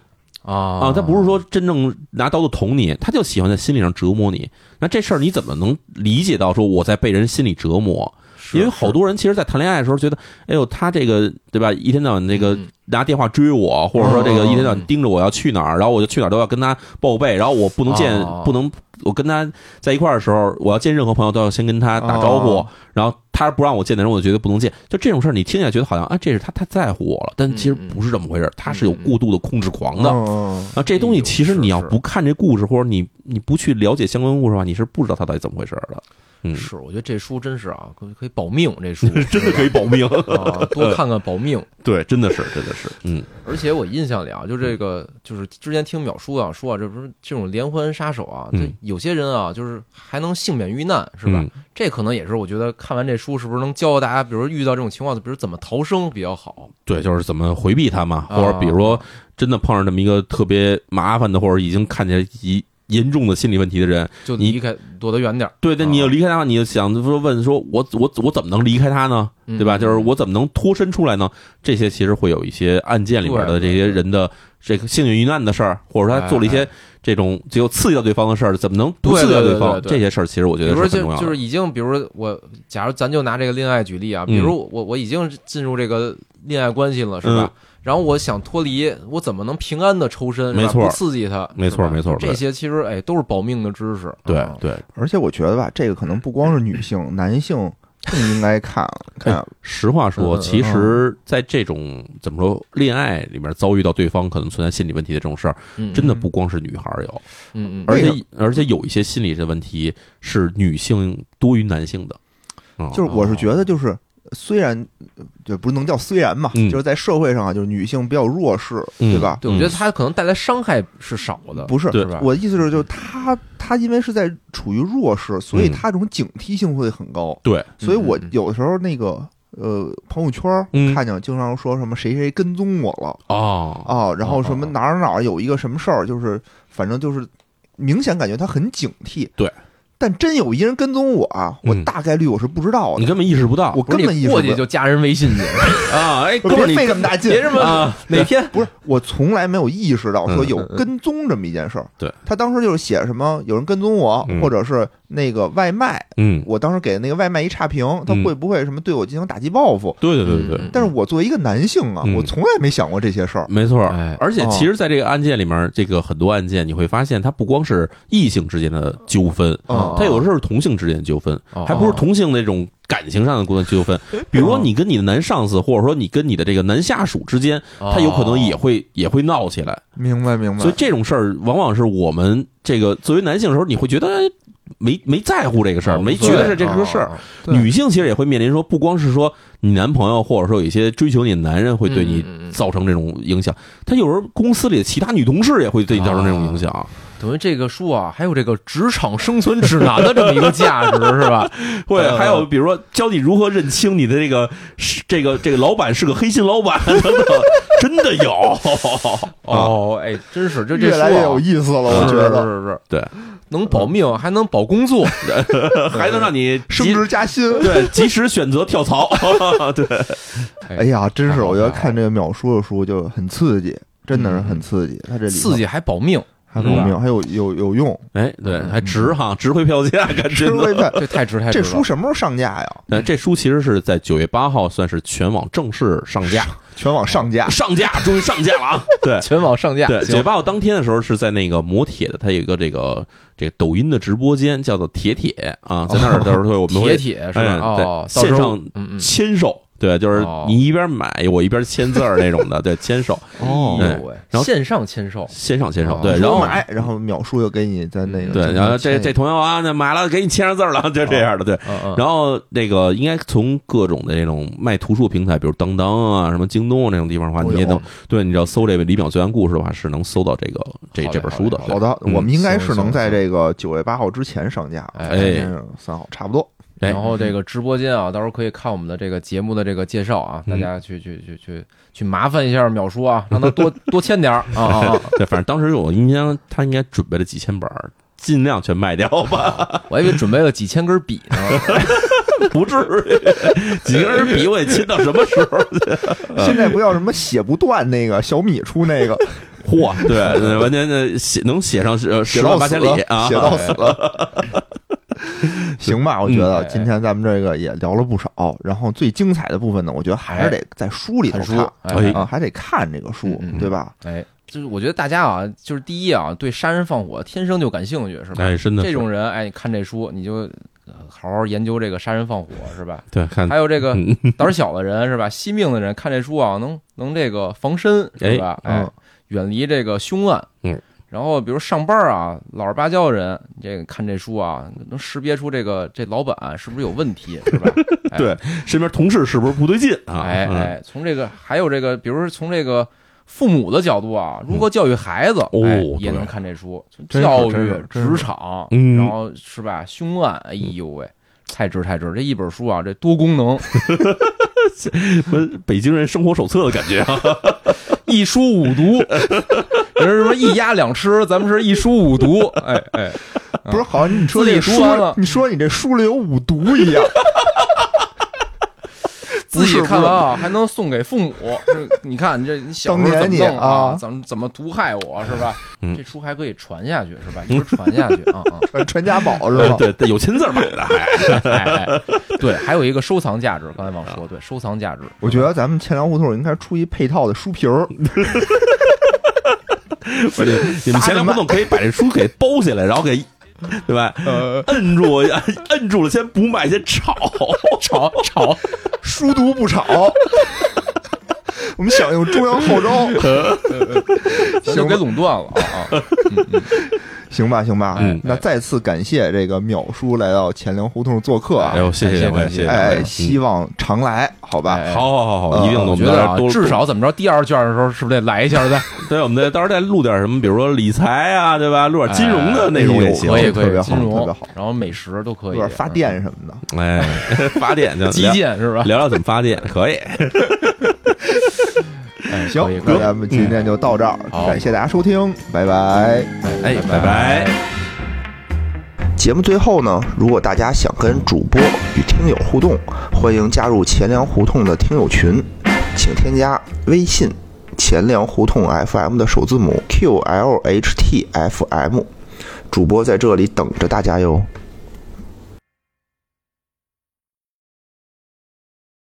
啊啊，他不是说真正拿刀子捅你，他就喜欢在心理上折磨你。那这事儿你怎么能理解到说我在被人心理折磨？因为好多人其实，在谈恋爱的时候觉得，哎呦，他这个对吧，一天到晚那个嗯拿电话追我，或者说这个嗯一天到晚盯着我要去哪儿，然后我就去哪儿都要跟他报备，然后我不能见哦，不能我跟他在一块儿的时候，我要见任何朋友都要先跟他打招呼哦，然后他不让我见的人，我就绝对不能见。就这种事儿，你听起来觉得好像啊，这是他太在乎我了，但其实不是这么回事儿，他是有过度的控制狂的。嗯啊，这东西其实你要不看这故事，或者你你不去了解相关故事的话，你是不知道他到底怎么回事儿的。嗯，是，我觉得这书真是啊，可可以保命，这书 真的可以保命。啊，多看看保命。对，真的是，真的是，嗯而且我印象里啊，就这个，就是之前听淼叔啊说啊，这不是这种连环杀手啊，嗯这有些人啊，就是还能幸免遇难，是吧？嗯这可能也是我觉得看完这书，是不是能教大家，比如说遇到这种情况，比如怎么逃生比较好？对，就是怎么回避他嘛，啊或者比如说真的碰上这么一个特别麻烦的，或者已经看起来极严重的心理问题的人，你就离开躲得远点儿，对，那你要离开他，你就想说问说，我我我怎么能离开他呢？嗯对吧？就是我怎么能脱身出来呢？这些其实会有一些案件里面的这些人的这个幸运遇难的事儿，或者说他做了一些这种只有刺激到对方的事儿，怎么能不刺激到对对对方？对对这些事儿其实我觉得是很重要的。就是已经，比如说我，假如咱就拿这个恋爱举例啊，比如我我已经进入这个恋爱关系了，是吧？然后我想脱离，我怎么能平安的抽身？没错不刺激他，没错没错这些其实哎都是保命的知识。对啊对，而且我觉得吧，这个可能不光是女性，男性更应该看看。哎。实话说，其实，在这种怎么说恋爱里面遭遇到对方可能存在心理问题的这种事儿，嗯真的不光是女孩有，嗯嗯，而且而且有一些心理的问题是女性多于男性的。啊就是我是觉得，就是虽然就不能叫虽然嘛，嗯。就是在社会上啊，就是女性比较弱势，嗯。对吧？对，我觉得她可能带来伤害是少的，不是对。吧我的意思是，就是她她因为是在处于弱势，所以嗯。她这种警惕性会很高。对，所以我嗯嗯有的时候那个呃朋友圈儿嗯。看见经常说什么谁谁跟踪我了哦，啊，然后什么哦哦。哪儿哪儿有一个什么事儿，就是反正就是明显感觉他很警惕。对。但真有一人跟踪我啊，我嗯。大概率我是不知道的，你根本意识不到。我根本意识不到。你过去就加人微信去。啊！哎，我哥们费这么大劲，别这么啊哪天。不是，我从来没有意识到说有跟踪这么一件事儿。对。他当时就是写什么有人跟踪我，嗯。或者是那个外卖，嗯，我当时给那个外卖一差评，他嗯会不会什么对我进行打击报复？对对对对。但是我作为一个男性啊，嗯。我从来没想过这些事儿。没错哎。而且哦。其实，在这个案件里面，这个很多案件你会发现，它不光是异性之间的纠纷，哦它有的时候是同性之间的纠纷，哦还不是同性那种感情上的关纠纷。比如说，你跟你的男上司，或者说你跟你的这个男下属之间，他有可能也会也会闹起来。明白明白所以。这种事儿，往往是我们这个作为男性的时候，你会觉得哎没没在乎这个事儿，哦没觉得是这是个事儿。女性其实也会面临说，不光是说你男朋友，或者说有一些追求你的男人会对你造成这种影响，他有时候公司里的其他女同事也会对你造成这种影响，等于这个书啊，还有这个职场生存指南的这么一个价值，是吧？会嗯还有比如说教你如何认清你的这个是这个这个老板是个黑心老板等等，真的有。哦，哎，真是这这越来越有意思了，我觉得是是，对，能保命还能保工作，还能让你升职加薪。对及时选择跳槽，对，哎呀，真是，我觉得看这个秒叔的书就很刺激，真的是很刺激。他这里刺激还保命，嗯还有名，还有有有用，哎，对，还值哈，值回票价，感觉吃回票。这太值太值了。这书什么时候上架呀？呃，这书其实是在九月八号算是全网正式上架，全网上架。上架终于上架了啊！对全网上架，对，九月八号当天的时候是在那个磨铁的，它有一个这个这个抖音的直播间，叫做铁铁啊，在那儿到时候我们铁会铁是吧？哎哦，对线上嗯嗯，签售。对，就是哦。你一边买我一边签字儿那种的，对，签售。哦。然后线上签售，线上签手哦，对，然后买，然后秒叔又给你在那个对，然后这这签同学啊，那买了给你签上字儿了，就这样的，对。然后那个应该从各种的这种卖图书平台，比如当当啊、什么京东啊那种地方的话，你也能对，你只要搜这个李淼罪案故事的话，是能搜到这个这这本书的。好的，嗯我们应该是能在这个九月八号之前上架，哎。三号差不多。哎然后这个直播间啊，到时候可以看我们的这个节目的这个介绍啊，大嗯家去去去去去麻烦一下淼叔啊，让他多多签点儿 啊！对，反正当时我印象他应该准备了几千本儿，尽量全卖掉吧，我还以为准备了几千根笔呢。不至于，几个人笔我得亲到什么时候去？现在不要什么写不断那个小米出那个嚯，对，完全的写能写上呃十万八千里，啊，写到死了。行吧，我觉得嗯今天咱们这个也聊了不少，然后最精彩的部分呢，我觉得还是得在书里头看，哎啊，还得看这个书对吧？哎，就是我觉得大家啊，就是第一啊，对杀人放火天生就感兴趣，是吧？哎，真的这种人，哎，你看这书，你就呃好好研究这个杀人放火，是吧？对，看还有这个嗯胆小的人，是吧？惜命的人看这书啊，能能这个防身，是吧？哎哎，远离这个凶案。嗯。然后，比如上班啊，老实巴交的人，这个看这书啊，能识别出这个这老板是不是有问题，是吧？哎对身边同事是不是不对劲啊？嗯，哎哎，从这个还有这个，比如说从这个父母的角度啊，如何教育孩子，也能看这书，教育职场，嗯然后是吧？凶案，哎呦喂，太值太值！这一本书啊，这多功能，什 北京人生活手册的感觉啊？一书五读，人是什么一鸭两吃，咱们是一书五读，哎哎，不是，好像你说这书了，你说你这书里有五毒一样。自己看完啊，还能送给父母。你看，你这你小时候怎么当年你弄啊啊？怎么怎么毒害我是吧？嗯这书还可以传下去是吧？一直传下去啊啊！传传家宝是吧？对对，有亲字买的，还哎哎，对，还有一个收藏价值，刚才忘说，对，收藏价值。我觉得咱们钱粮胡同应该出一配套的书皮儿，不是 你们前两不动可以把这书给包下来，然后给。对吧？呃，摁住，摁 摁住了，先不卖，先炒，炒炒，书读不炒。我们响应中央号召，咱就给垄断了啊啊！行吧，行吧。嗯那再次感谢这个淼叔来到钱粮胡同做客啊哎！呦，谢谢谢谢哎，嗯希望常来，好吧？哎好好好好，呃一定，我我觉得啊们到时候多，至少怎么着，第二卷的时候是不是得来一下再？对，我们再到时候再录点什么，比如说理财啊，对吧？录点金融的内容也行哎，可以可以，特别好金融特别好，然后美食都可以，发电什么的。哎，发电就基建是吧？聊聊怎么发电，可以。哎，行，那咱们今天就到这儿，好感谢大家收听，拜拜。哎，拜拜。节目最后呢，如果大家想跟主播与听友互动，欢迎加入钱粮胡同的听友群，请添加微信“钱粮胡同 FM” 的首字母 QLHTFM，主播在这里等着大家哟。